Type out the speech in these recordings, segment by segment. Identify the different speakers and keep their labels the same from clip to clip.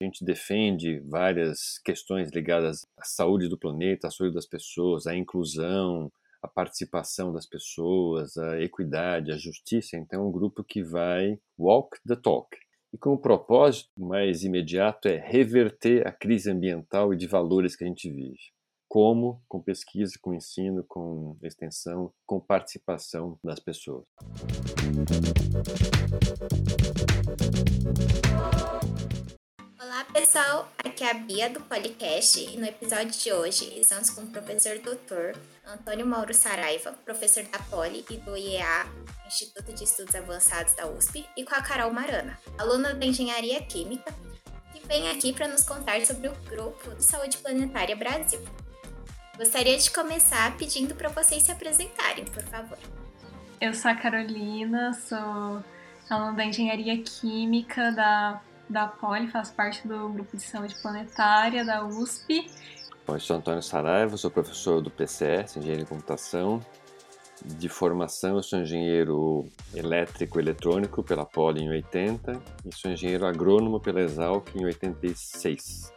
Speaker 1: A gente defende várias questões ligadas à saúde do planeta, à saúde das pessoas, à inclusão, à participação das pessoas, à equidade, à justiça. Então, é um grupo que vai walk the talk. E com o propósito mais imediato é reverter a crise ambiental e de valores que a gente vive. Como? Com pesquisa, com ensino, com extensão, com participação das pessoas.
Speaker 2: Olá pessoal, aqui é a Bia do Policast e no episódio de hoje estamos com o professor doutor Antônio Mauro Saraiva, professor da Poli e do IEA, Instituto de Estudos Avançados da USP, e com a Carol Marana, aluna da Engenharia Química, que vem aqui para nos contar sobre o Grupo de Saúde Planetária Brasil. Gostaria de começar pedindo para vocês se apresentarem, por favor.
Speaker 3: Eu sou a Carolina, sou aluna da Engenharia Química da da Poli, faço parte do grupo de saúde planetária da USP.
Speaker 1: Bom, eu sou Antônio Saraiva, sou professor do PCS, Engenharia de Computação. De formação, eu sou engenheiro elétrico eletrônico pela Poli em 80 e sou engenheiro agrônomo pela Exalc em 86.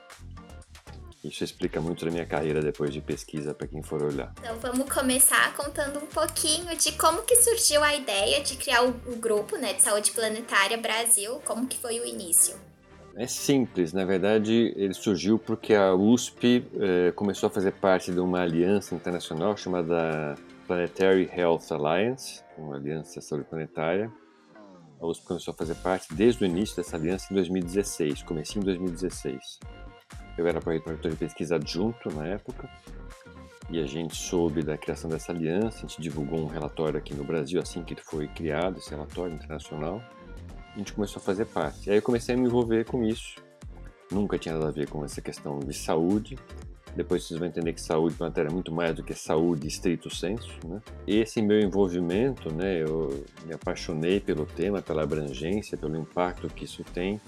Speaker 1: Isso explica muito da minha carreira depois de pesquisa para quem for olhar.
Speaker 2: Então vamos começar contando um pouquinho de como que surgiu a ideia de criar o, o grupo né, de saúde planetária Brasil, como que foi o início.
Speaker 1: É simples, na verdade ele surgiu porque a USP eh, começou a fazer parte de uma aliança internacional chamada Planetary Health Alliance, uma aliança de saúde planetária. A USP começou a fazer parte desde o início dessa aliança em 2016, comecinho em 2016. Eu era proreitor de pesquisa adjunto na época e a gente soube da criação dessa aliança, a gente divulgou um relatório aqui no Brasil assim que foi criado, esse relatório internacional. A gente começou a fazer parte. Aí eu comecei a me envolver com isso. Nunca tinha nada a ver com essa questão de saúde. Depois vocês vão entender que saúde é muito mais do que saúde estrito senso, né? Esse meu envolvimento, né, eu me apaixonei pelo tema, pela abrangência, pelo impacto que isso tem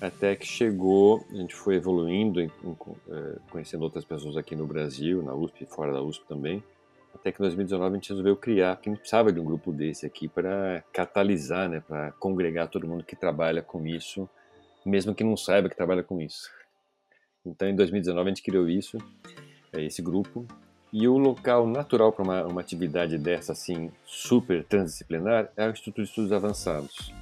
Speaker 1: até que chegou, a gente foi evoluindo, em, em, é, conhecendo outras pessoas aqui no Brasil, na USP, fora da USP também, até que em 2019 a gente resolveu criar, porque a gente precisava de um grupo desse aqui para catalisar, né, para congregar todo mundo que trabalha com isso, mesmo que não saiba que trabalha com isso. Então em 2019 a gente criou isso, é, esse grupo, e o local natural para uma, uma atividade dessa, assim, super transdisciplinar, é o Instituto de Estudos Avançados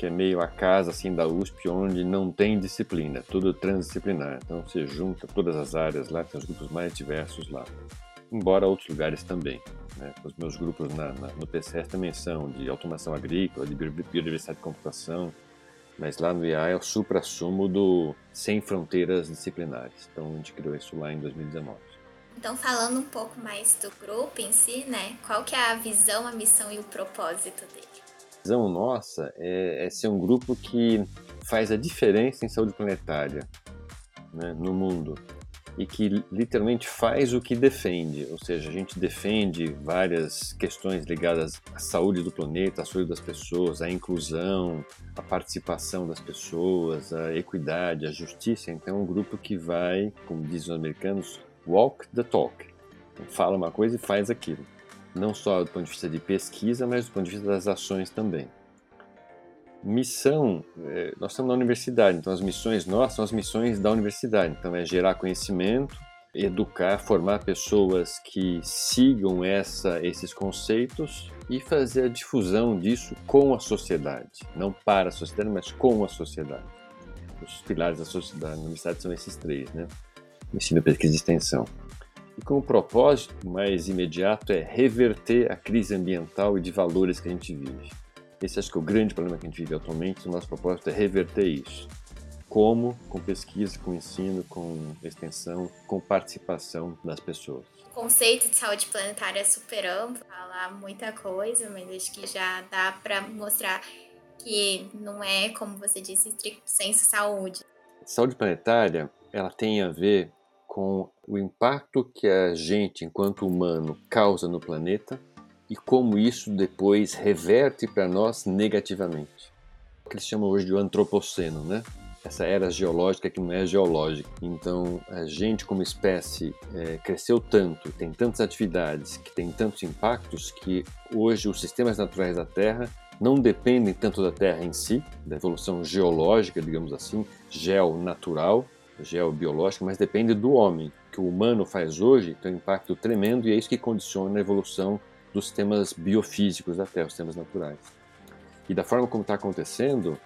Speaker 1: que é meio a casa assim da USP, onde não tem disciplina, tudo transdisciplinar. Então você junta todas as áreas lá, tem os grupos mais diversos lá. Embora outros lugares também. Né? Os meus grupos na, na, no PCS também são de automação agrícola, de biodiversidade de computação, mas lá no IA é o supra-sumo do sem fronteiras disciplinares. Então a gente criou isso lá em 2019.
Speaker 2: Então, falando um pouco mais do grupo em si, né? Qual que é a visão, a missão e o propósito dele?
Speaker 1: Visão nossa é, é ser um grupo que faz a diferença em saúde planetária né, no mundo e que literalmente faz o que defende, ou seja, a gente defende várias questões ligadas à saúde do planeta, à saúde das pessoas, à inclusão, à participação das pessoas, à equidade, à justiça. Então, é um grupo que vai, como dizem os americanos, walk the talk. Fala uma coisa e faz aquilo não só do ponto de vista de pesquisa, mas do ponto de vista das ações também. Missão, é, nós estamos na universidade, então as missões nossas são as missões da universidade, então é gerar conhecimento, educar, formar pessoas que sigam essa, esses conceitos e fazer a difusão disso com a sociedade, não para a sociedade, mas com a sociedade. Os pilares da sociedade na universidade são esses três, né? Ensino, pesquisa e extensão. E com o propósito mais imediato é reverter a crise ambiental e de valores que a gente vive. Esse acho que é o grande problema que a gente vive atualmente. O nosso propósito é reverter isso. Como? Com pesquisa, com ensino, com extensão, com participação das pessoas.
Speaker 2: O conceito de saúde planetária é super amplo, fala muita coisa, mas acho que já dá para mostrar que não é, como você disse, estricto senso saúde.
Speaker 1: Saúde planetária, ela tem a ver com o impacto que a gente, enquanto humano, causa no planeta e como isso depois reverte para nós negativamente. O que eles chamam hoje de antropoceno, né? Essa era geológica que não é geológica. Então, a gente, como espécie, é, cresceu tanto, tem tantas atividades, que tem tantos impactos, que hoje os sistemas naturais da Terra não dependem tanto da Terra em si, da evolução geológica, digamos assim, geonatural, geobiológica, mas depende do homem. O que o humano faz hoje tem um impacto tremendo e é isso que condiciona a evolução dos sistemas biofísicos da Terra, os sistemas naturais. E da forma como está acontecendo,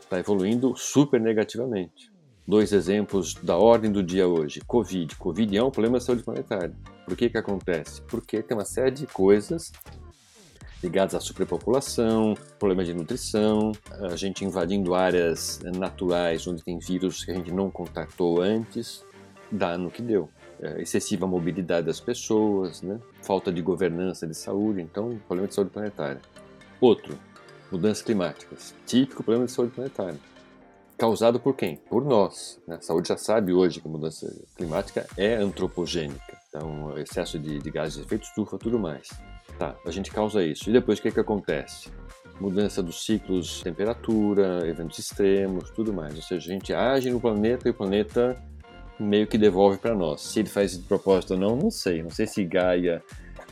Speaker 1: está evoluindo super negativamente. Dois exemplos da ordem do dia hoje. Covid. Covid é um problema de saúde planetária. Por que que acontece? Porque tem uma série de coisas ligadas à superpopulação, problema de nutrição, a gente invadindo áreas naturais onde tem vírus que a gente não contactou antes, dá no que deu. É, excessiva mobilidade das pessoas, né? falta de governança de saúde, então problema de saúde planetária. Outro, mudanças climáticas, típico problema de saúde planetária. Causado por quem? Por nós. Né? A saúde já sabe hoje que a mudança climática é antropogênica. Então, excesso de, de gases de efeito estufa, tudo mais. Tá, a gente causa isso. E depois o que, que acontece? Mudança dos ciclos temperatura, eventos extremos, tudo mais. Ou seja, a gente age no planeta e o planeta meio que devolve para nós. Se ele faz isso de propósito ou não, não sei. Não sei se Gaia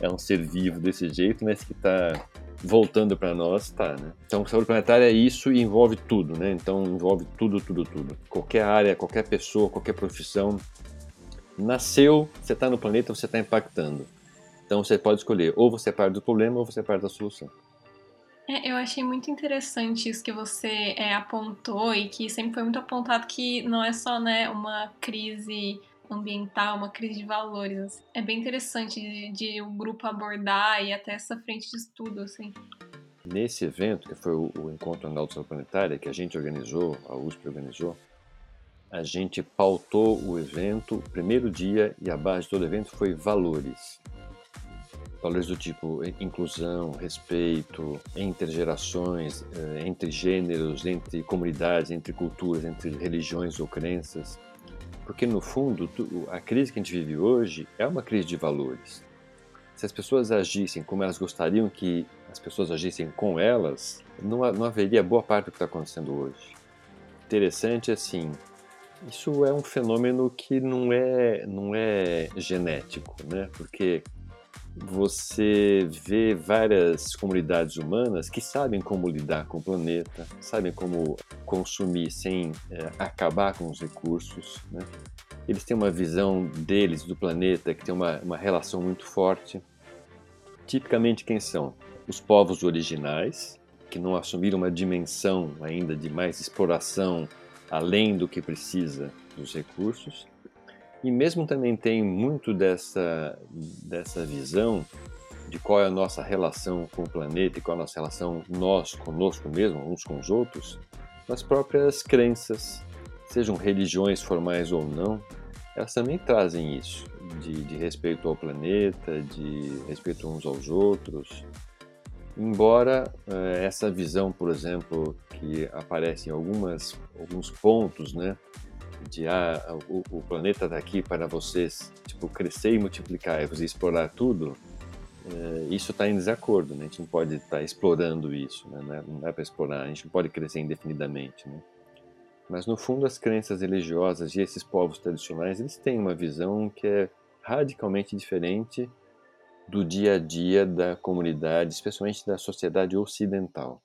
Speaker 1: é um ser vivo desse jeito, mas que está voltando para nós, tá, né? Então, saúde planetária é isso e envolve tudo, né? Então, envolve tudo, tudo, tudo. Qualquer área, qualquer pessoa, qualquer profissão. Nasceu, você está no planeta, você está impactando. Então você pode escolher ou você é parte do problema ou você é parte da solução.
Speaker 3: É, eu achei muito interessante isso que você é, apontou e que sempre foi muito apontado que não é só né, uma crise ambiental, uma crise de valores. É bem interessante de, de o grupo abordar e até essa frente de estudo, assim.
Speaker 1: Nesse evento, que foi o, o Encontro Anual de Saúde Planetária, que a gente organizou, a USP organizou, a gente pautou o evento, o primeiro dia, e a base de todo o evento foi valores valores do tipo inclusão, respeito, entre gerações, eh, entre gêneros, entre comunidades, entre culturas, entre religiões ou crenças. Porque, no fundo, a crise que a gente vive hoje é uma crise de valores. Se as pessoas agissem como elas gostariam que as pessoas agissem com elas, não, não haveria boa parte do que está acontecendo hoje. Interessante assim, isso é um fenômeno que não é, não é genético, né? Porque você vê várias comunidades humanas que sabem como lidar com o planeta, sabem como consumir sem é, acabar com os recursos. Né? Eles têm uma visão deles, do planeta, que tem uma, uma relação muito forte. Tipicamente, quem são? Os povos originais, que não assumiram uma dimensão ainda de mais exploração além do que precisa dos recursos e mesmo também tem muito dessa, dessa visão de qual é a nossa relação com o planeta e qual é a nossa relação nós conosco mesmo, uns com os outros, nas próprias crenças, sejam religiões formais ou não, elas também trazem isso, de, de respeito ao planeta, de respeito uns aos outros. Embora eh, essa visão, por exemplo, que aparece em algumas, alguns pontos, né, de ah, o, o planeta está aqui para vocês tipo crescer e multiplicar e explorar tudo é, isso está em desacordo né? a gente não pode estar tá explorando isso né? não, é, é para explorar a gente não pode crescer indefinidamente né? mas no fundo as crenças religiosas e esses povos tradicionais eles têm uma visão que é radicalmente diferente do dia a dia da comunidade especialmente da sociedade ocidental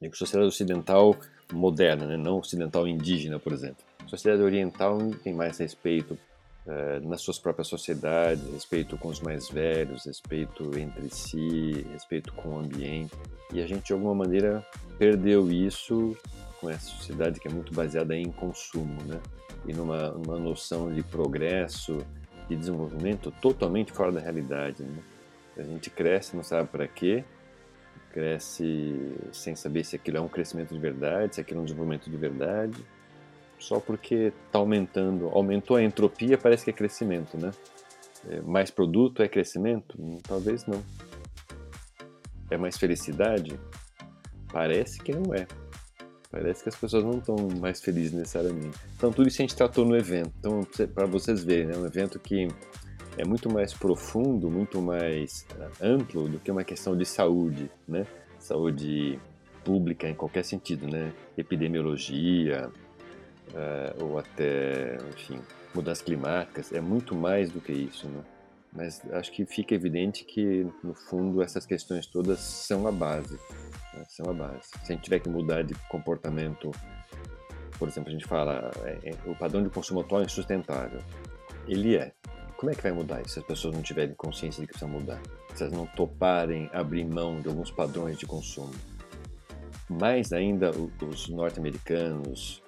Speaker 1: digo sociedade ocidental moderna né? não ocidental indígena por exemplo sociedade oriental tem mais respeito uh, nas suas próprias sociedades, respeito com os mais velhos, respeito entre si, respeito com o ambiente. E a gente, de alguma maneira, perdeu isso com essa sociedade que é muito baseada em consumo, né? E numa, numa noção de progresso, de desenvolvimento totalmente fora da realidade, né? A gente cresce, não sabe para quê, cresce sem saber se aquilo é um crescimento de verdade, se aquilo é um desenvolvimento de verdade só porque está aumentando. Aumentou a entropia, parece que é crescimento, né? É, mais produto é crescimento? Hum, talvez não. É mais felicidade? Parece que não é. Parece que as pessoas não estão mais felizes necessariamente. Então, tudo isso a gente tratou no evento. Então, para vocês verem, é né? um evento que é muito mais profundo, muito mais uh, amplo do que uma questão de saúde, né? Saúde pública em qualquer sentido, né? Epidemiologia, uh, ou até, enfim, mudanças climáticas, é muito mais do que isso, né? Mas acho que fica evidente que, no fundo, essas questões todas são a base. Né? São a base. Se a gente tiver que mudar de comportamento, por exemplo, a gente fala é, é, o padrão de consumo atual é insustentável. Ele é. Como é que vai mudar isso se as pessoas não tiverem consciência de que precisa mudar? Se elas não toparem abrir mão de alguns padrões de consumo? Mais ainda os norte-americanos,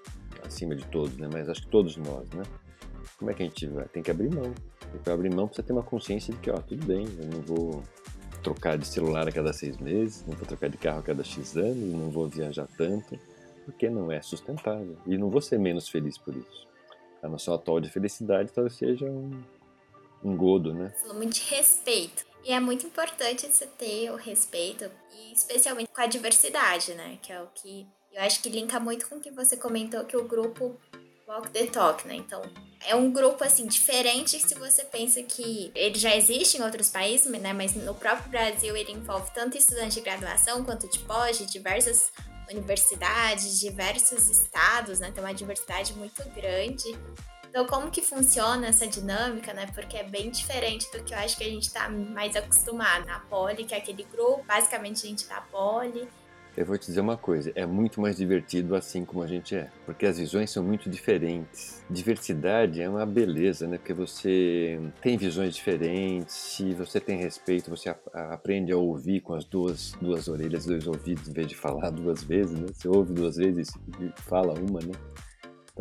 Speaker 1: acima de todos, né? mas acho que todos nós, né? Como é que a gente vai? Tem que abrir mão. Para abrir mão precisa ter uma consciência de que, ó, tudo bem, eu não vou trocar de celular a cada seis meses, não vou trocar de carro a cada X anos, não vou viajar tanto, porque não é sustentável. E não vou ser menos feliz por isso. A noção atual de felicidade talvez seja um, um godo, né?
Speaker 2: Muito de respeito. E é muito importante você ter o respeito, e especialmente com a diversidade, né? Que é o que eu acho que linka muito com o que você comentou que o grupo Walk the Talk, né? Então, é um grupo assim diferente se você pensa que ele já existe em outros países, né? Mas no próprio Brasil ele envolve tanto estudantes de graduação quanto de pós, de diversas universidades, diversos estados, né? Tem uma diversidade muito grande. Então, como que funciona essa dinâmica, né? Porque é bem diferente do que eu acho que a gente está mais acostumado na Poli, que é aquele grupo, basicamente a gente tá Poli,
Speaker 1: eu vou te dizer uma coisa, é muito mais divertido assim como a gente é, porque as visões são muito diferentes. Diversidade é uma beleza, né? Porque você tem visões diferentes, se você tem respeito, você aprende a ouvir com as duas, duas orelhas, dois ouvidos, em vez de falar duas vezes, né? Você ouve duas vezes e fala uma, né?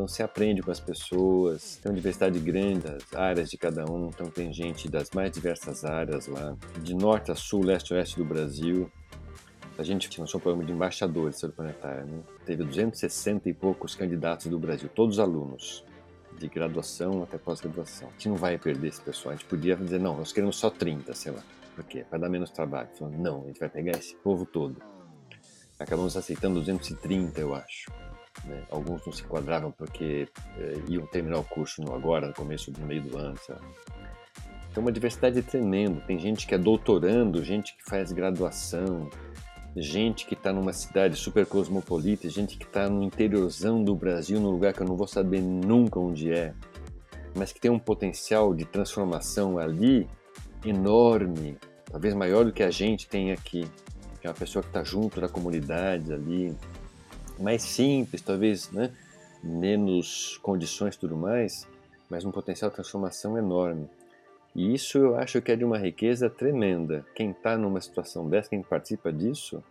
Speaker 1: Então se aprende com as pessoas, tem uma diversidade grande das áreas de cada um, então tem gente das mais diversas áreas lá, de norte a sul, leste a oeste do Brasil. A gente lançou um programa de embaixadores sobre planetário. Né? Teve 260 e poucos candidatos do Brasil, todos alunos, de graduação até pós-graduação. A gente não vai perder esse pessoal. A gente podia dizer, não, nós queremos só 30, sei lá. Por quê? Para dar menos trabalho. Não, a gente vai pegar esse povo todo. Acabamos aceitando 230, eu acho. Né? Alguns não se enquadravam porque é, iam terminar o curso agora, no começo do meio do ano, lá. Então, uma diversidade tremenda. Tem gente que é doutorando, gente que faz graduação, gente que está numa cidade super cosmopolita, gente que está no interiorzão do Brasil, num lugar que eu não vou saber nunca onde é, mas que tem um potencial de transformação ali enorme, talvez maior do que a gente tem aqui, que é uma pessoa que está junto da comunidade ali, mais simples, talvez, né? menos condições tudo mais, mas um potencial de transformação enorme. E isso eu acho que é de uma riqueza tremenda. Quem está numa situação dessa, quem participa disso,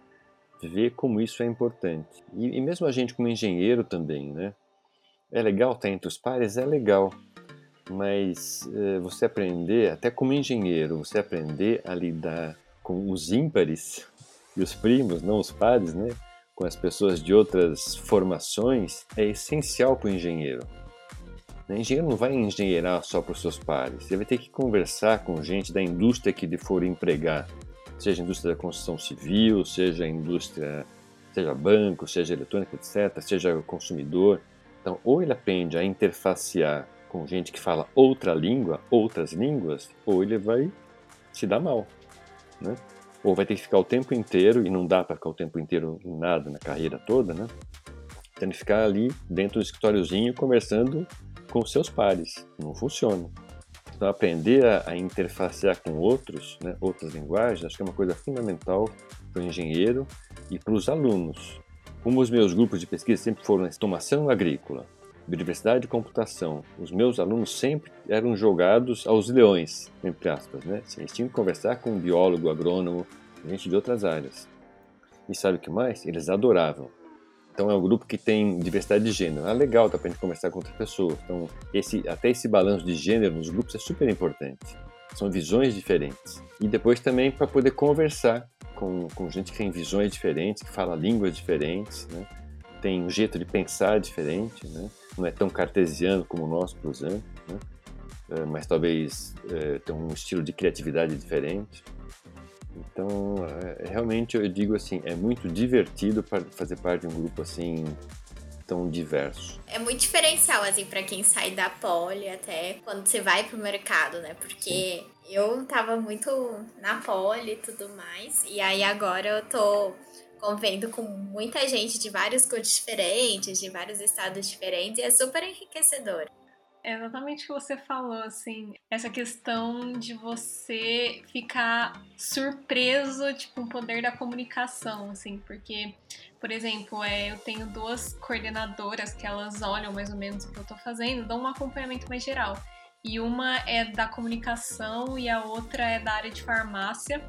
Speaker 1: vê como isso é importante. E, e, mesmo a gente como engenheiro também, né? É legal estar entre os pares? É legal. Mas é, você aprender, até como engenheiro, você aprender a lidar com os ímpares e os primos, não os pares, né? Com as pessoas de outras formações, é essencial para o engenheiro. O engenheiro não vai engenheirar só para os seus pares, ele vai ter que conversar com gente da indústria que ele for empregar, seja a indústria da construção civil, seja a indústria, seja banco, seja eletrônica, etc., seja consumidor. Então, ou ele aprende a interfacear com gente que fala outra língua, outras línguas, ou ele vai se dar mal, né? Ou vai ter que ficar o tempo inteiro, e não dá para ficar o tempo inteiro em nada na carreira toda, né? Tendo que ficar ali dentro do escritóriozinho conversando com seus pares. Não funciona. Então, aprender a, a interfacear com outros, né, outras linguagens, acho que é uma coisa fundamental para o engenheiro e para os alunos. Como os meus grupos de pesquisa sempre foram automação agrícola, biodiversidade e computação, os meus alunos sempre eram jogados aos leões, entre aspas, né? Eles tinham que conversar com um biólogo, agrônomo, gente de outras áreas. E sabe o que mais? Eles adoravam. Então é um grupo que tem diversidade de gênero. Ah, legal, dá pra gente conversar com outras pessoas. Então, esse, até esse balanço de gênero nos grupos é super importante. São visões diferentes. E depois também para poder conversar com, com gente que tem visões diferentes, que fala línguas diferentes, né? tem um jeito de pensar diferente, né? Não é tão cartesiano como o nosso, por exemplo, né? é, mas talvez é, tem um estilo de criatividade diferente. Então, é, realmente eu digo assim, é muito divertido fazer parte de um grupo assim tão diverso.
Speaker 2: É muito diferencial assim para quem sai da poli até quando você vai pro mercado, né? Porque Sim. eu tava muito na poli e tudo mais, e aí agora eu tô convivendo com muita gente de vários cursos diferentes, de vários estados diferentes, e é super enriquecedor.
Speaker 3: É exatamente o que você falou, assim, essa questão de você ficar surpreso, tipo, o poder da comunicação, assim, porque, por exemplo, é, eu tenho duas coordenadoras que elas olham mais ou menos o que eu tô fazendo, dão um acompanhamento mais geral. E uma é da comunicação e a outra é da área de farmácia.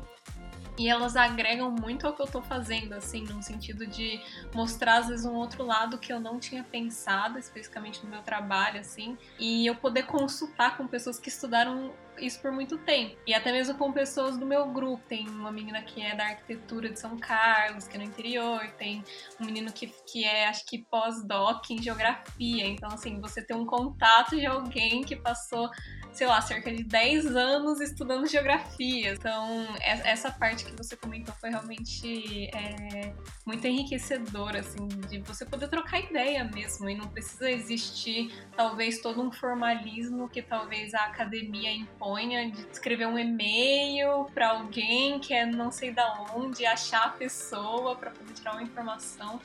Speaker 3: E elas agregam muito ao que eu tô fazendo, assim, no sentido de mostrar, às vezes, um outro lado que eu não tinha pensado, especificamente no meu trabalho, assim, e eu poder consultar com pessoas que estudaram isso por muito tempo. E até mesmo com pessoas do meu grupo. Tem uma menina que é da arquitetura de São Carlos, que é no interior, tem um menino que, que é, acho que, pós-doc em geografia. Então, assim, você ter um contato de alguém que passou sei lá, cerca de 10 anos estudando geografia. Então, essa parte que você comentou foi realmente é, muito enriquecedora, assim, de você poder trocar ideia mesmo. E não precisa existir, talvez, todo um formalismo que talvez a academia imponha de escrever um e-mail para alguém que é não sei da onde, achar a pessoa para poder tirar uma informação.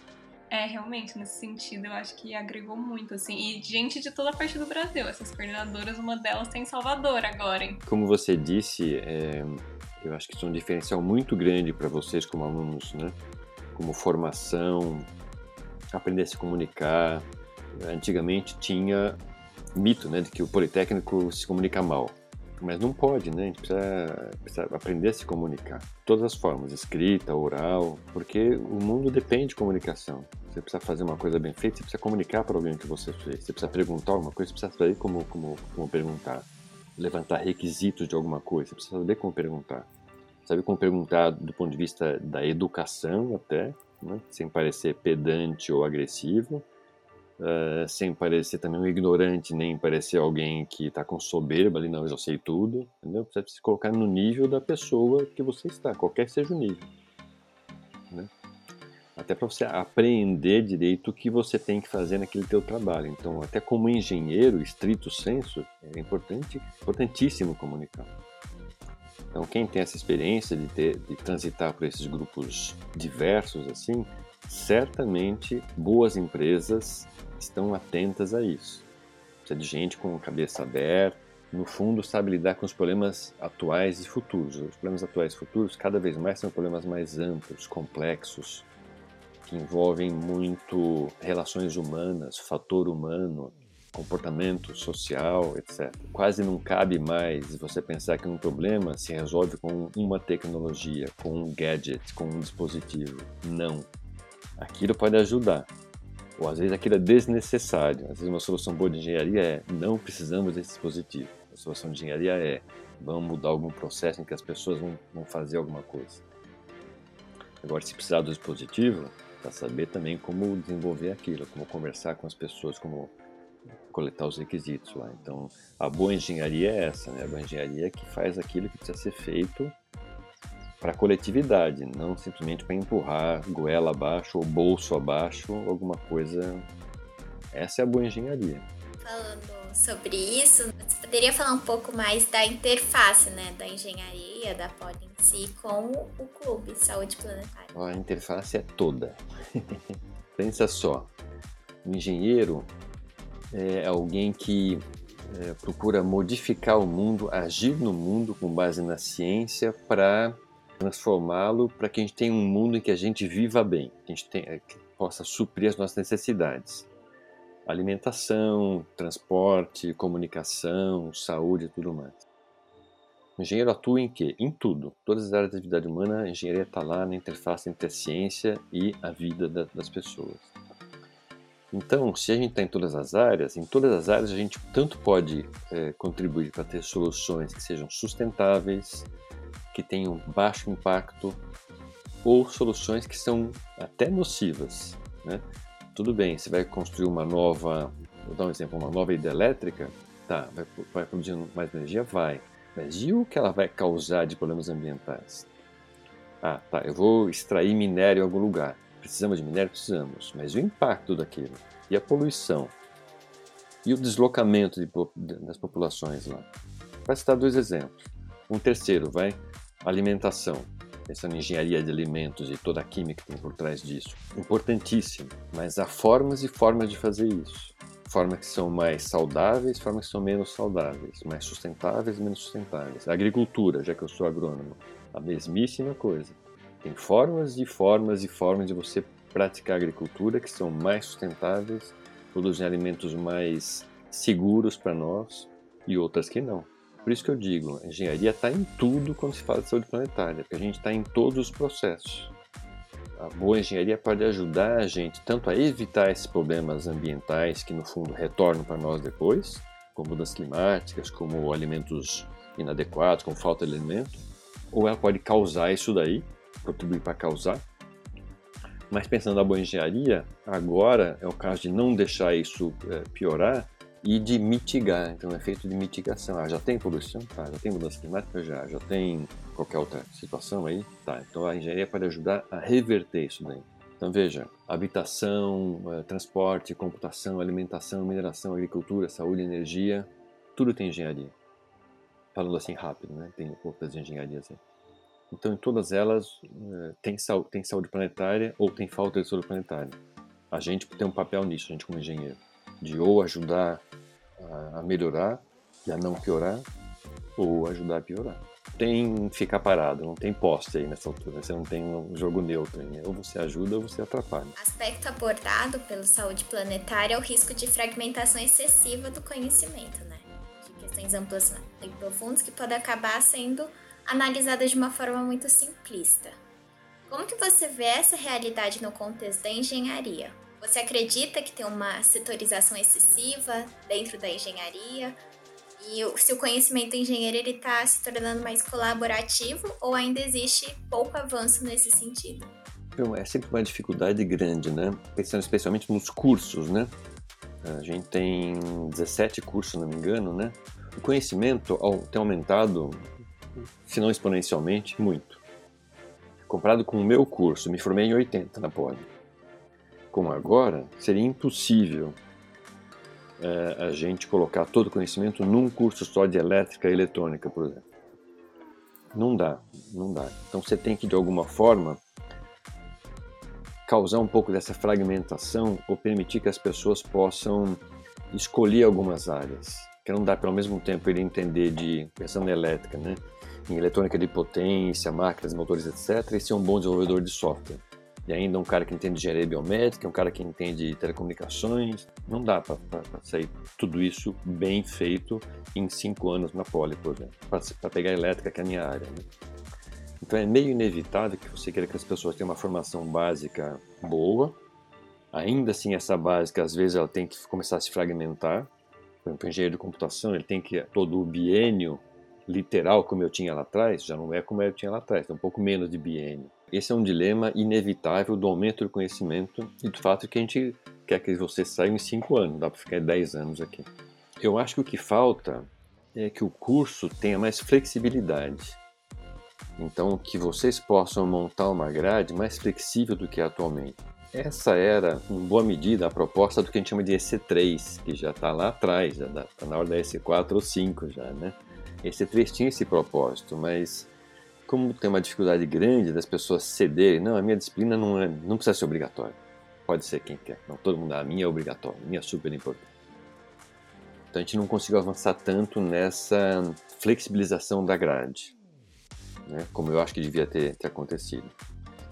Speaker 3: É, realmente, nesse sentido, eu acho que agregou muito, assim. E gente de toda a parte do Brasil. Essas coordenadoras, uma delas tem em Salvador agora, hein?
Speaker 1: Como você disse, é, eu acho que isso é um diferencial muito grande para vocês como alunos, né? Como formação, aprender a se comunicar. Antigamente tinha mito, né, de que o Politécnico se comunica mal. Mas não pode, né? A gente precisa, precisa, aprender a se comunicar. Todas as formas, escrita, oral, porque o mundo depende de comunicação. Você precisa fazer uma coisa bem feita, você precisa comunicar para alguém que você fez. Você precisa perguntar alguma coisa, você precisa saber como, como, como perguntar. Levantar requisitos de alguma coisa, você precisa saber como perguntar. Saber como perguntar do ponto de vista da educação até, né? sem parecer pedante ou agressivo uh, sem parecer também um ignorante, nem parecer alguém que está com soberba ali, não, eu já sei tudo, entendeu? Você precisa se colocar no nível da pessoa que você está, qualquer que seja o nível. Né? Até para você aprender direito o que você tem que fazer naquele teu trabalho. Então, até como engenheiro, estrito senso, é importante, importantíssimo comunicar. Então, quem tem essa experiência de, ter, de transitar por esses grupos diversos assim, certamente boas empresas estão atentas a isso. Precisa de gente com cabeça aberta, no fundo sabe lidar com os problemas atuais e futuros. Os problemas atuais e futuros cada vez mais são problemas mais amplos, complexos, que envolvem muito relações humanas, fator humano, comportamento social, etc. Quase não cabe mais você pensar que um problema se resolve com uma tecnologia, com um gadget, com um dispositivo. Não. Aquilo pode ajudar, ou às vezes aquilo é desnecessário. Às vezes uma solução boa de engenharia é não precisamos desse dispositivo. A solução de engenharia é vamos mudar algum processo em que as pessoas vão, vão fazer alguma coisa. Agora, se precisar do dispositivo, para saber também como desenvolver aquilo, como conversar com as pessoas, como coletar os requisitos lá. Então, a boa engenharia é essa, né? A boa engenharia é que faz aquilo que precisa ser feito para a coletividade, não simplesmente para empurrar goela abaixo ou bolso abaixo alguma coisa. Essa é a boa engenharia.
Speaker 2: Falando sobre isso, você poderia falar um pouco mais da interface, né, da engenharia, da Poli em si, com o clube Saúde Planetária?
Speaker 1: A interface é toda. Pensa só, o engenheiro é alguém que é, procura modificar o mundo, agir no mundo com base na ciência para transformá-lo para que a gente tenha um mundo em que a gente viva bem, que a gente tenha, que possa suprir as nossas necessidades. Alimentação, transporte, comunicação, saúde e tudo mais. O engenheiro atua em quê? Em tudo. Todas as áreas da atividade humana, a engenharia está lá na interface entre a ciência e a vida da, das pessoas. Então, se a gente está em todas as áreas, em todas as áreas a gente tanto pode é, contribuir para ter soluções que sejam sustentáveis, que tenham baixo impacto ou soluções que são até nocivas. Né? Tudo bem, você vai construir uma nova, vou dar um exemplo, uma nova hidrelétrica, tá, vai, vai mais energia? Vai. Mas e o que ela vai causar de problemas ambientais? Ah, tá, eu vou extrair minério em algum lugar. Precisamos de minério? Precisamos. Mas o impacto daquilo? E a poluição? E o deslocamento de, das populações lá? Para citar dois exemplos. Um terceiro, vai Alimentação, pensando em engenharia de alimentos e toda a química que tem por trás disso. Importantíssimo, mas há formas e formas de fazer isso. formas que são mais saudáveis, formas que são menos saudáveis, mais sustentáveis, menos sustentáveis. A agricultura, já que eu sou agrônomo, a mesmíssima coisa. Tem formas e formas e formas de você praticar agricultura que são mais sustentáveis, produzem alimentos mais seguros para nós e outras que não. Por isso que eu digo, a engenharia está em tudo quando se fala de saúde planetária, porque a gente está em todos os processos. A boa engenharia pode ajudar a gente tanto a evitar esses problemas ambientais que no fundo retornam para nós depois, como mudanças climáticas, como alimentos inadequados, como falta de alimento, ou ela pode causar isso daí, contribuir para causar. Mas pensando na boa engenharia, agora é o caso de não deixar isso é, piorar e de mitigar. Então, é feito de mitigação. Ah, já tem poluição? Tá. Já tem mudança climática? Já. Já tem qualquer outra situação aí? Tá. Então, a engenharia pode ajudar a reverter isso daí. Então, veja, habitação, eh, transporte, computação, alimentação, mineração, agricultura, saúde, energia, tudo tem engenharia. Falando assim rápido, né? Tem outras engenharias aí. Então, em todas elas, eh, tem, tem saúde planetária ou tem falta de saúde planetária. A gente tem um papel nisso, a gente como engenheiro de ou ajudar a melhorar e a não piorar, ou ajudar a piorar. Tem ficar parado, não tem poste aí nessa altura, você não tem um jogo neutro, né? ou você ajuda ou você atrapalha.
Speaker 2: Aspecto abordado pelo Saúde Planetária é o risco de fragmentação excessiva do conhecimento, né? De questões amplas e profundas que podem acabar sendo analisadas de uma forma muito simplista. Como que você vê essa realidade no contexto da engenharia? Você acredita que tem uma setorização excessiva dentro da engenharia? E se o conhecimento engenheiro está se tornando mais colaborativo ou ainda existe pouco avanço nesse sentido?
Speaker 1: É sempre uma dificuldade grande, né? Pensando especialmente nos cursos, né? A gente tem 17 cursos, se não me engano, né? O conhecimento tem aumentado, se não exponencialmente, muito. Comparado com o meu curso, me formei em 80 na Poli como agora, seria impossível é, a gente colocar todo o conhecimento num curso só de elétrica e eletrônica, por exemplo. Não dá, não dá. Então você tem que, de alguma forma, causar um pouco dessa fragmentação ou permitir que as pessoas possam escolher algumas áreas. Que não dá, pelo mesmo tempo, ele entender de, pensando em elétrica, né? em eletrônica de potência, máquinas, motores, etc., e ser um bom desenvolvedor de software e ainda um cara que entende engenharia biomédica, um cara que entende telecomunicações. Não dá para sair tudo isso bem feito em cinco anos na Poli, por exemplo, para pegar elétrica, que é a minha área. Né? Então é meio inevitável que você queira que as pessoas tenham uma formação básica boa. Ainda assim, essa básica, às vezes, ela tem que começar a se fragmentar. Por exemplo, o engenheiro de computação, ele tem que todo o biênio literal como eu tinha lá atrás, já não é como eu tinha lá atrás, tem um pouco menos de biênio. Esse é um dilema inevitável do aumento do conhecimento e do fato que a gente quer que você saia em 5 anos, dá para ficar 10 anos aqui. Eu acho que o que falta é que o curso tenha mais flexibilidade. Então, que vocês possam montar uma grade mais flexível do que é atualmente. Essa era, em boa medida, a proposta do que a gente chama de EC3, que já está lá atrás, já está na hora da EC4 ou 5 já, né? EC3 tinha esse propósito, mas como tem uma dificuldade grande das pessoas cederem, não, a minha disciplina não, é, não precisa ser obrigatória. Pode ser quem quer. Não, todo mundo, a minha é obrigatória, a minha é super importante. Então a gente não conseguiu avançar tanto nessa flexibilização da grade, né, como eu acho que devia ter, ter acontecido.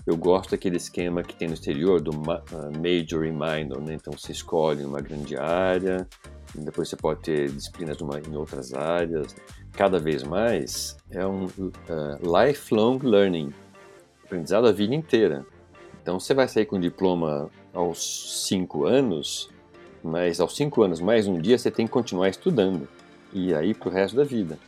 Speaker 1: Eu gosto daquele esquema que tem no exterior do uh, major e minor, né? então você escolhe uma grande área, depois você pode ter disciplinas em outras áreas cada vez mais é um uh, lifelong learning, aprendizado a vida inteira. Então você vai sair com diploma aos cinco anos, mas aos cinco anos mais um dia você tem que continuar estudando e aí para o resto da vida.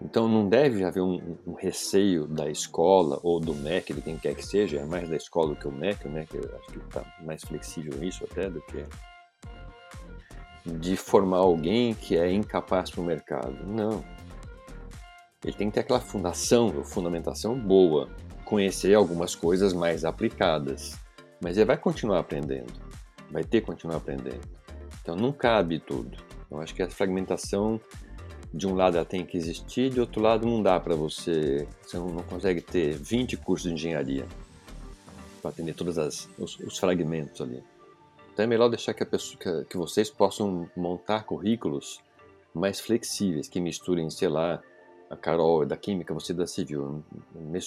Speaker 1: Então não deve haver um, um, receio da escola ou do MEC, de quem quer que seja, é mais da escola do que o MEC, o MEC acho que está mais flexível nisso até do que de formar alguém que é incapaz para o mercado. Não. Ele tem que ter aquela fundação, fundamentação boa, conhecer algumas coisas mais aplicadas. Mas ele vai continuar aprendendo, vai ter que continuar aprendendo. Então não cabe tudo. Eu acho que a fragmentação, de um lado ela tem que existir, de outro lado não dá para você, você não, consegue ter 20 cursos de engenharia para atender todos os, os fragmentos ali. Então é melhor deixar que, pessoa, que, que vocês possam montar currículos mais flexíveis, que misturem, sei lá, a Carol é da Química, você é da Civil.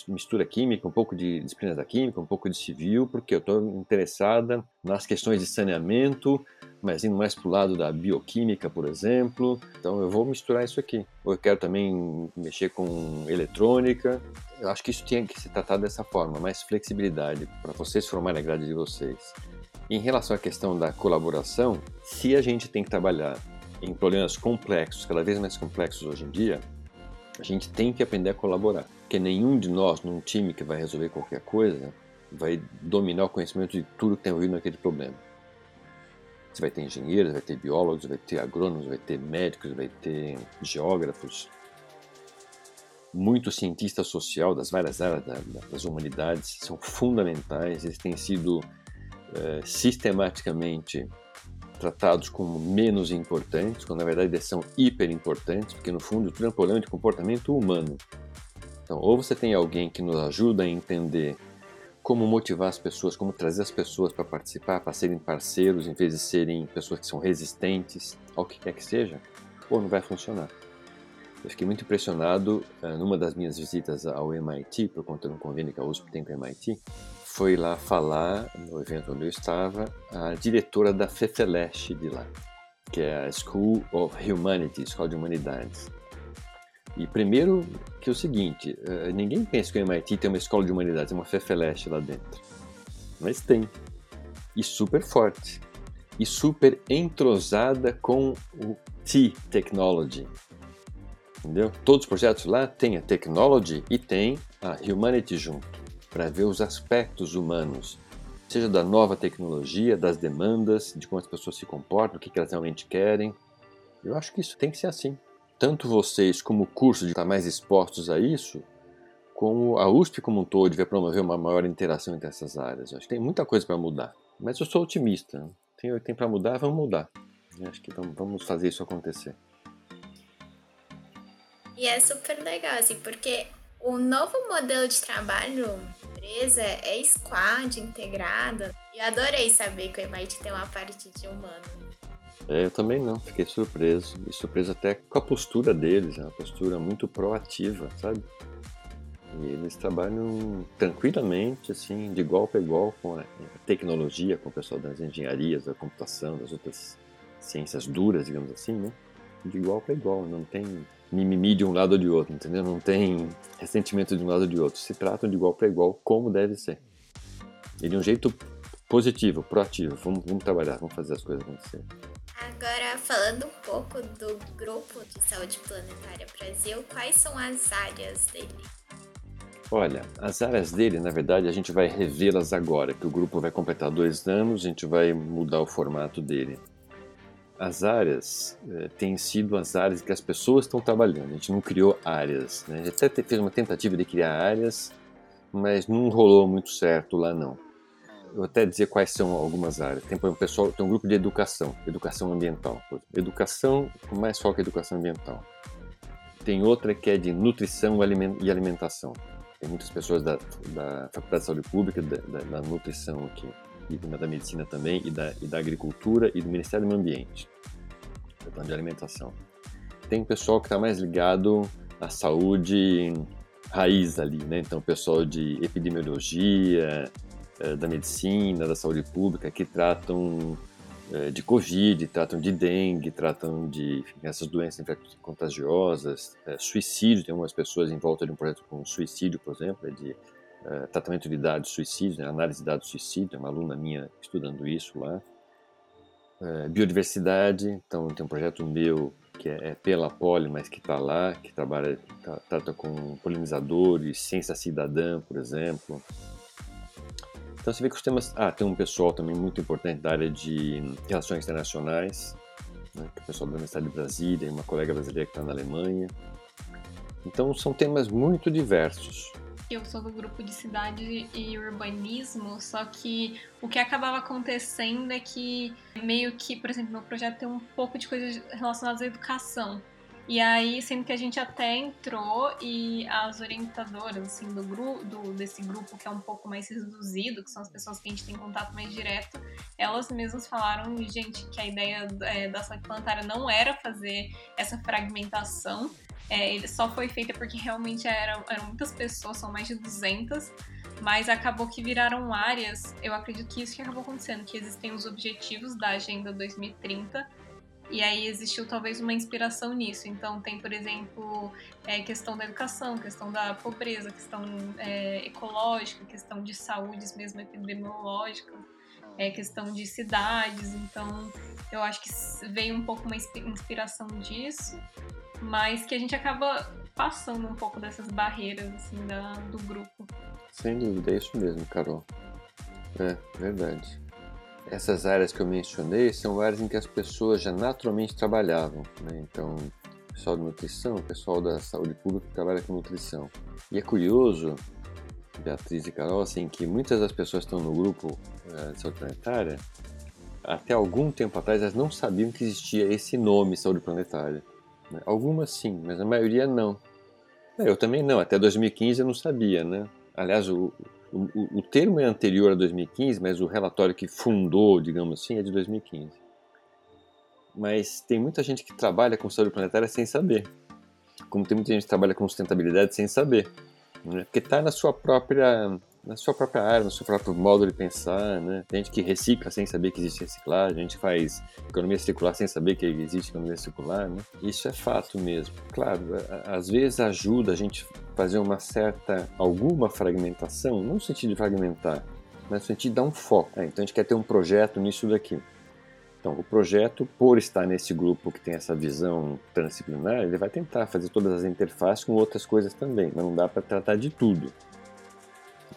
Speaker 1: Mistura Química, um pouco de disciplina da Química, um pouco de Civil, porque eu estou interessada nas questões de saneamento, mas indo mais para o lado da bioquímica, por exemplo. Então eu vou misturar isso aqui. Ou eu quero também mexer com eletrônica. Eu acho que isso tinha que se tratar dessa forma, mais flexibilidade, para vocês formarem a grade de vocês. Em relação à questão da colaboração, se a gente tem que trabalhar em problemas complexos, cada vez mais complexos hoje em dia, a gente tem que aprender a colaborar. Porque nenhum de nós, num time que vai resolver qualquer coisa, vai dominar o conhecimento de tudo que tem ouvido naquele problema. Você vai ter engenheiros, vai ter biólogos, vai ter agrônomos, vai ter médicos, vai ter geógrafos, muito cientista social das várias áreas das humanidades são fundamentais, eles têm sido é, sistematicamente tratados como menos importantes, quando na verdade eles são hiper importantes, porque no fundo é um problema de comportamento humano. Então, ou você tem alguém que nos ajuda a entender como motivar as pessoas, como trazer as pessoas para participar, para serem parceiros, em vez de serem pessoas que são resistentes ao que quer que seja, ou não vai funcionar. Eu fiquei muito impressionado uh, numa das minhas visitas ao MIT, por conta de um convênio que a USP tem com o MIT, foi lá falar, no evento onde eu estava, a diretora da FEFELESH de lá, que é a School of Humanities, Escola de Humanidades. E primeiro que é o seguinte, uh, ninguém pensa que o MIT tem uma escola de humanidades, uma FEFELESH lá dentro. Mas tem. E super forte. E super entrosada com o T-Technology. Entendeu? Todos os projetos lá têm a Technology e tem a Humanity junto para ver os aspectos humanos, seja da nova tecnologia, das demandas, de como as pessoas se comportam, o que elas realmente querem. Eu acho que isso tem que ser assim. Tanto vocês, como curso, de estar mais expostos a isso, como a USP como um todo vai promover uma maior interação entre essas áreas. Eu acho que tem muita coisa para mudar. Mas eu sou otimista. Tem, tem para mudar, vamos mudar. Eu acho que vamos fazer isso acontecer.
Speaker 2: E é super legal, assim, porque o novo modelo de trabalho empresa é squad, integrada. E adorei saber que o MIT tem uma parte de humano.
Speaker 1: É, eu também não, fiquei surpreso. E surpreso até com a postura deles, é uma postura muito proativa, sabe? E eles trabalham tranquilamente, assim, de igual para igual com a tecnologia, com o pessoal das engenharias, da computação, das outras ciências duras, digamos assim, né? De igual para igual, não tem mimimi de um lado ou de outro, entendeu? Não tem ressentimento de um lado ou de outro. Se tratam de igual para igual, como deve ser. E de um jeito positivo, proativo. Vamos, vamos trabalhar, vamos fazer as coisas acontecer.
Speaker 2: Agora, falando um pouco do Grupo de Saúde Planetária Brasil, quais são as áreas dele?
Speaker 1: Olha, as áreas dele, na verdade, a gente vai revê-las agora, que o grupo vai completar dois anos, a gente vai mudar o formato dele as áreas é, têm sido as áreas que as pessoas estão trabalhando. A gente não criou áreas. Né? A gente até fez uma tentativa de criar áreas, mas não rolou muito certo lá não. Eu vou até dizer quais são algumas áreas. Tem, um pessoal, tem um grupo de educação, educação ambiental. Educação com mais foco em educação ambiental. Tem outra que é de nutrição e alimentação. Tem muitas pessoas da, da Faculdade de Saúde Pública, da, da, da nutrição aqui e da medicina também, e da, e da agricultura e do Ministério do Meio Ambiente, então de alimentação. Tem pessoal que está mais ligado à saúde raiz ali, né? Então, o pessoal de epidemiologia, eh, da medicina, da saúde pública, que tratam eh, de Covid, tratam de dengue, tratam de enfim, essas doenças contagiosas, eh, suicídio. Tem algumas pessoas em volta de um projeto com suicídio, por exemplo, é de uh, tratamento de dados suicídio, né, análise de dados suicídio, é uma aluna minha estudando isso lá. Uh, biodiversidade, então tem um projeto meu que é, é pela Poli, mas que está lá, que trabalha, tá, trata com polinizadores, ciência cidadã, por exemplo. Então você vê que os temas. Ah, tem um pessoal também muito importante da área de relações internacionais, né, que é o pessoal da Universidade de Brasília, uma colega brasileira que está na Alemanha. Então são temas muito diversos
Speaker 3: eu sou do grupo de cidade e urbanismo, só que o que acabava acontecendo é que meio que, por exemplo, meu projeto tem um pouco de coisas relacionadas à educação. E aí, sendo que a gente até entrou e as orientadoras, assim, do grupo, desse grupo que é um pouco mais reduzido, que são as pessoas que a gente tem contato mais direto, elas mesmas falaram, gente, que a ideia é, da saúde planetária não era fazer essa fragmentação, é, ele só foi feita porque realmente eram, eram muitas pessoas, são mais de 200, mas acabou que viraram áreas. Eu acredito que isso que acabou acontecendo, que existem os objetivos da Agenda 2030 e aí existiu talvez uma inspiração nisso. Então tem, por exemplo, é, questão da educação, questão da pobreza, questão é, ecológica, questão de saúde mesmo epidemiológica, é, questão de cidades. Então eu acho que veio um pouco uma inspiração disso mas que a gente acaba passando um pouco dessas barreiras assim da, do grupo.
Speaker 1: Sem dúvida, é isso mesmo, Carol. É, verdade. Essas áreas que eu mencionei são áreas em que as pessoas já naturalmente trabalhavam, né? Então, o pessoal de nutrição, o pessoal da saúde pública que trabalha com nutrição. E é curioso, Beatriz e Carol, assim, que muitas das pessoas que estão no grupo é, de saúde planetária, até algum tempo atrás, elas não sabiam que existia esse nome saúde planetária. Né? Algumas sim, mas a maioria não. Eu também não, até 2015 eu não sabia, né? Aliás, o, o, o termo é anterior a 2015, mas o relatório que fundou, digamos assim, é de 2015. Mas tem muita gente que trabalha com saúde planetária sem saber. Como tem muita gente que trabalha com sustentabilidade sem saber. Né? Porque está na sua própria na sua própria área, no seu próprio modo de pensar, né? Tem gente que recicla sem saber que existe reciclagem, a gente faz economia circular sem saber que existe economia circular, né? Isso é fato mesmo. Claro, às vezes ajuda a gente fazer uma certa, alguma fragmentação, não no sentido de fragmentar, mas no sentido de dar um foco. É, então a gente quer ter um projeto nisso daqui. Então, o projeto, por estar nesse grupo que tem essa visão transdisciplinar, ele vai tentar fazer todas as interfaces com outras coisas também, mas não dá para tratar de tudo.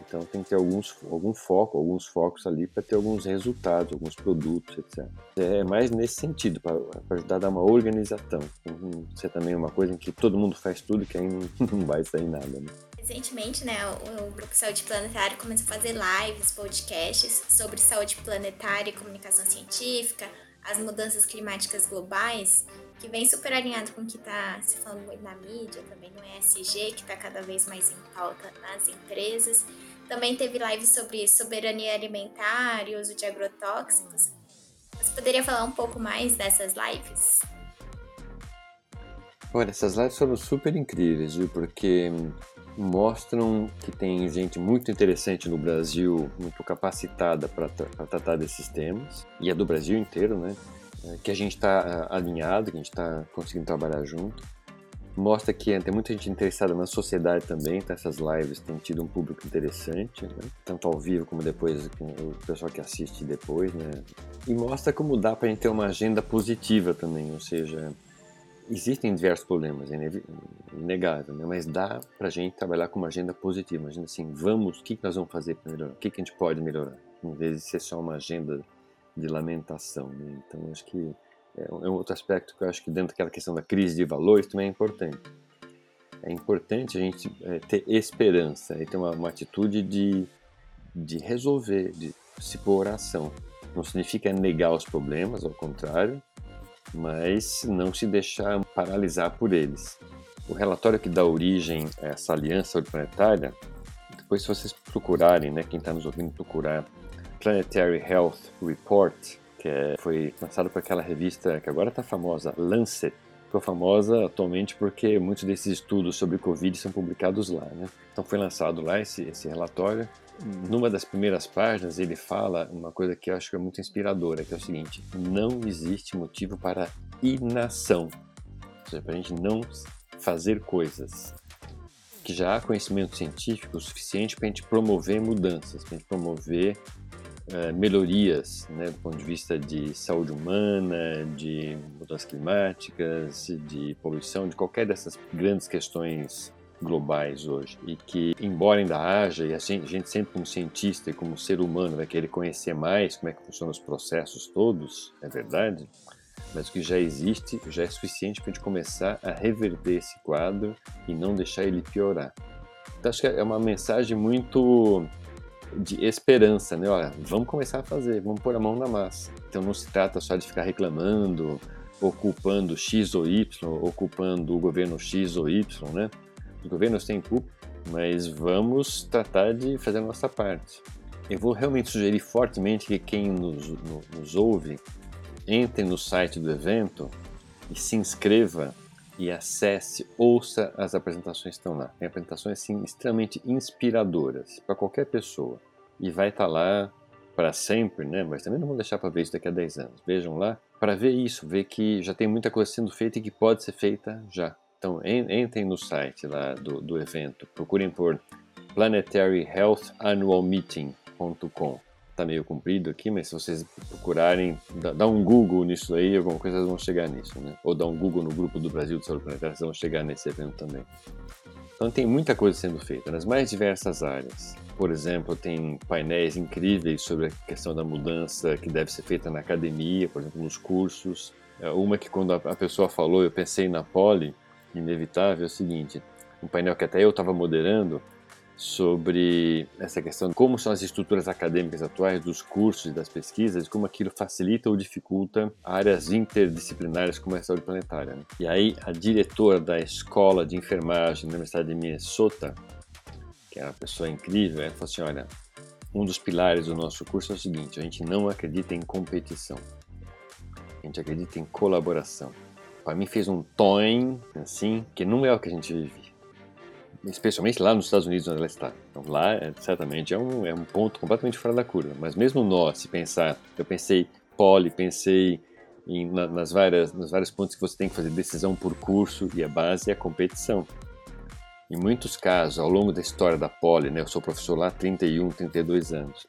Speaker 1: Então tem que ter alguns, algum foco, alguns focos ali para ter alguns resultados, alguns produtos, etc. É mais nesse sentido, para ajudar a dar uma organização. Não ser também uma coisa em que todo mundo faz tudo que aí não, não vai sair nada. Né?
Speaker 2: Recentemente, né, o, o Grupo Saúde Planetária começou a fazer lives, podcasts sobre saúde planetária e comunicação científica, as mudanças climáticas globais, que vem super alinhado com o que está se falando na mídia, também no ESG, que está cada vez mais em pauta nas empresas. Também teve live sobre soberania alimentar e uso de agrotóxicos. Você poderia falar um pouco mais dessas lives?
Speaker 1: Olha, essas lives foram super incríveis, viu? Porque mostram que tem gente muito interessante no Brasil, muito capacitada para tratar desses temas, e é do Brasil inteiro, né? É, que a gente está é, alinhado, que a gente está conseguindo trabalhar junto mostra que tem muita gente interessada na sociedade também, tá? essas lives têm tido um público interessante, né? tanto ao vivo como depois, o pessoal que assiste depois, né? E mostra como dá para a gente ter uma agenda positiva também, ou seja, existem diversos problemas, é inegável, né? mas dá para a gente trabalhar com uma agenda positiva, imagina assim, vamos, o que nós vamos fazer para melhorar, o que, que a gente pode melhorar, em vez de ser só uma agenda de lamentação, né? Então, acho que é, é um outro aspecto que eu acho que dentro daquela questão da crise de valores também é importante. É importante a gente é, ter esperança e ter uma, uma atitude de, de resolver, de se pôr à ação. Não significa negar os problemas, ao contrário, mas não se deixar paralisar por eles. O relatório que dá origem a essa aliança planetária, depois se vocês procurarem, né, quem está nos ouvindo procurar Planetary Health Report, que é, foi lançado por aquela revista que agora está famosa, Lancet. Ficou famosa atualmente porque muitos desses estudos sobre Covid são publicados lá. Né? Então foi lançado lá esse, esse relatório. Numa das primeiras páginas ele fala uma coisa que eu acho que é muito inspiradora, que é o seguinte: não existe motivo para inação, ou seja, para a gente não fazer coisas que já há conhecimento científico suficiente para a gente promover mudanças, para a gente promover é, melhorias né, do ponto de vista de saúde humana, de mudanças climáticas, de poluição, de qualquer dessas grandes questões globais hoje e que, embora ainda haja, e a gente sempre como cientista e como ser humano vai querer conhecer mais como é que funcionam os processos todos, é verdade, mas o que já existe já é suficiente para a gente começar a reverter esse quadro e não deixar ele piorar. Então acho que é uma mensagem muito de esperança, né? Olha, vamos começar a fazer, vamos pôr a mão na massa. Então não se trata só de ficar reclamando ocupando X ou Y, ocupando o governo X ou Y, né? Os governos têm culpa, mas vamos tratar de fazer a nossa parte. Eu vou realmente sugerir fortemente que quem nos, nos ouve entre no site do evento e se inscreva e acesse, ouça as apresentações que estão lá. Tem apresentações assim, extremamente inspiradoras para qualquer pessoa. E vai estar tá lá para sempre, né? Mas também não vou deixar para ver isso daqui a 10 anos. Vejam lá para ver isso, ver que já tem muita coisa sendo feita e que pode ser feita já. Então entrem no site lá do, do evento, procurem por Planetary Health Annual Meeting.com tá meio comprido aqui, mas se vocês procurarem, dá, um Google nisso aí, alguma coisa vocês vão chegar nisso, né? Ou dá um Google no grupo do Brasil de Saúde Planetária, vocês vão chegar nesse evento também. Então tem muita coisa sendo feita nas mais diversas áreas. Por exemplo, tem painéis incríveis sobre a questão da mudança que deve ser feita na academia, por exemplo, nos cursos. É, uma que quando a pessoa falou, eu pensei na poli, inevitável, é o seguinte, um painel que até eu estava moderando, sobre essa questão de como são as estruturas acadêmicas atuais dos cursos e das pesquisas, como aquilo facilita ou dificulta áreas interdisciplinares como a saúde planetária. Né? E aí a diretora da escola de enfermagem na Universidade de Minnesota, que é uma pessoa incrível, ela falou assim, olha, um dos pilares do nosso curso é o seguinte, a gente não acredita em competição, a gente acredita em colaboração. Para mim fez um toin, assim, que não é o que a gente vive especialmente lá nos Estados Unidos onde ela está. Então lá, é, certamente, é um, é um ponto completamente fora da curva. Mas mesmo nós, se pensar, eu pensei poli, pensei em, na, nas várias, nos vários pontos que você tem que fazer decisão por curso e a base é a competição. Em muitos casos, ao longo da história da poli, né, eu sou professor lá há 31, 32 anos,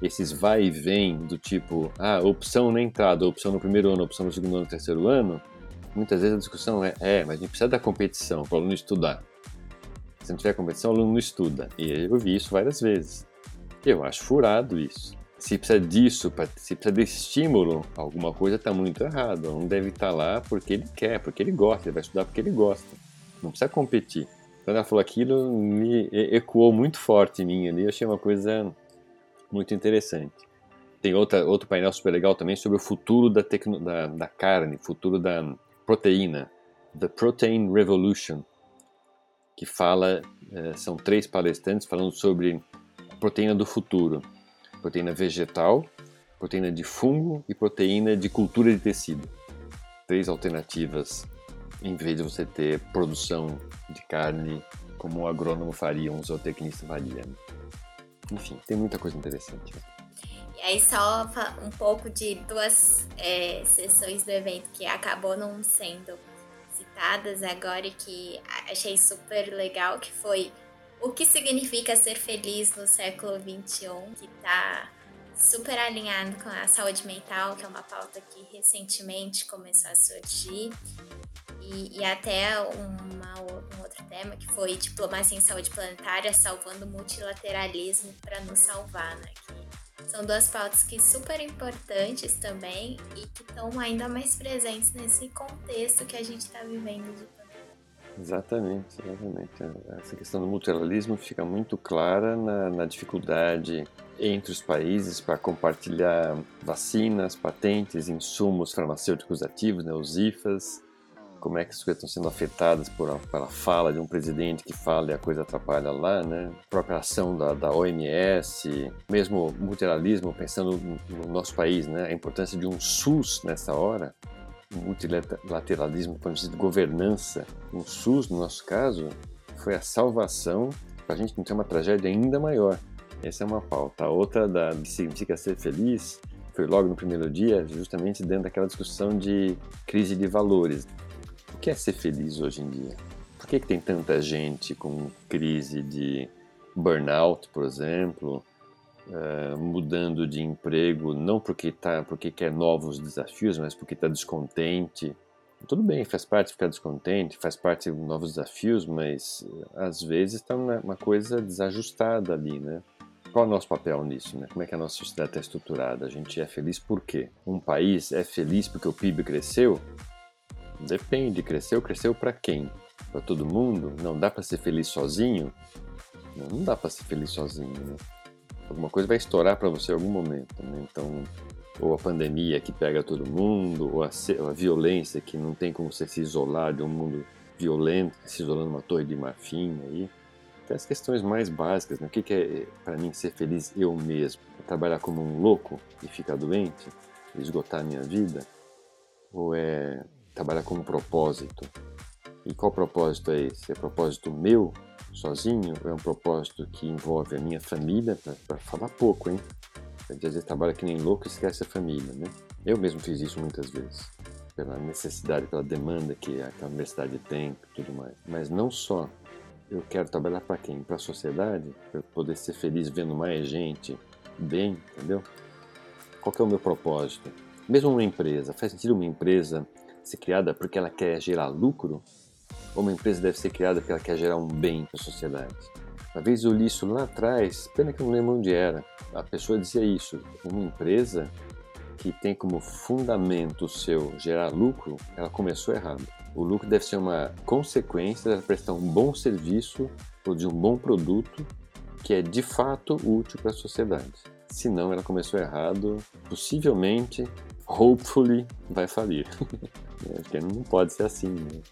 Speaker 1: esses vai e vem do tipo, ah, opção na entrada, opção no primeiro ano, opção no segundo ano, terceiro ano, muitas vezes a discussão é, é, mas a gente precisa da competição para o aluno estudar. Se não tiver competição, o aluno não estuda. E eu vi isso várias vezes. Eu acho furado isso. Se precisa disso, se precisa desse estímulo, alguma coisa está muito errado. O aluno deve estar tá lá porque ele quer, porque ele gosta, ele vai estudar porque ele gosta. Não precisa competir. Quando ela falou aquilo, me ecoou muito forte em mim ali. Eu achei uma coisa muito interessante. Tem outra, outro painel super legal também sobre o futuro da, tecno, da, da carne, futuro da proteína. The Protein Revolution que fala, é, são três palestrantes falando sobre proteína do futuro: proteína vegetal, proteína de fungo e proteína de cultura de tecido. Três alternativas em vez de você ter produção de carne como um agrônomo faria, um zootecnista faria. Enfim, tem muita coisa interessante.
Speaker 2: E aí só um pouco de duas é, sessões do evento que acabou não sendo agora que achei super legal, que foi o que significa ser feliz no século XXI, que está super alinhado com a saúde mental, que é uma pauta que recentemente começou a surgir. E, e até uma, um outro tema que foi diplomacia em saúde planetária salvando o multilateralismo para nos salvar, né? Que são duas pautas que super importantes também e que estão ainda mais presentes nesse contexto que a gente está vivendo de.
Speaker 1: Exatamente, exatamente. Essa questão do multilateralismo fica muito clara na, na dificuldade entre os países para compartilhar vacinas, patentes, insumos farmacêuticos ativos, né, os IFAs, como é que as coisas estão sendo afetadas por, pela fala de um presidente que fala e a coisa atrapalha lá, né? A própria ação da, da OMS, mesmo multilateralismo, pensando no nosso país, né? A importância de um SUS nessa hora, multilateralismo do ponto de vista de governança, um SUS, no nosso caso, foi a salvação para a gente não ter uma tragédia ainda maior. Essa é uma pauta. A outra da que significa ser feliz foi logo no primeiro dia, justamente dentro daquela discussão de crise de valores. O que é ser feliz hoje em dia? Por que, que tem tanta gente com crise de burnout, por exemplo, uh, mudando de emprego, não porque, tá, porque quer novos desafios, mas porque está descontente? Tudo bem, faz parte ficar descontente, faz parte de novos desafios, mas às vezes está uma, uma coisa desajustada ali, né? Qual é o nosso papel nisso? Né? Como é que a nossa sociedade está estruturada? A gente é feliz por quê? Um país é feliz porque o PIB cresceu? Depende, cresceu, cresceu para quem? Para todo mundo? Não dá para ser feliz sozinho? Não, dá para ser feliz sozinho, né? Alguma coisa vai estourar para você em algum momento, né? Então, ou a pandemia que pega todo mundo, ou a, a, violência que não tem como você se isolar de um mundo violento, se isolando numa torre de marfim aí. Até as questões mais básicas, né? O que, que é para mim ser feliz eu mesmo? É trabalhar como um louco e ficar doente? Esgotar a minha vida? Ou é trabalhar com um propósito? E qual propósito é esse? É propósito meu, sozinho? É um propósito que envolve a minha família? Para falar pouco, hein? A gente às vezes trabalha que nem louco e esquece a família, né? Eu mesmo fiz isso muitas vezes. Pela necessidade, pela demanda que a universidade tem e tudo mais. Mas não só. Eu quero trabalhar para quem? Para a sociedade? Para poder ser feliz vendo mais gente bem, entendeu? Qual é o meu propósito? Mesmo uma empresa, faz sentido uma empresa ser criada porque ela quer gerar lucro? Ou uma empresa deve ser criada porque ela quer gerar um bem para a sociedade? Uma vez eu li isso lá atrás, pena que eu não lembro onde era. A pessoa dizia isso: uma empresa que tem como fundamento seu gerar lucro, ela começou errado. O lucro deve ser uma consequência de prestar um bom serviço ou de um bom produto que é de fato útil para a sociedade. Se não, ela começou errado, possivelmente, hopefully, vai falir. Porque não pode ser assim, né?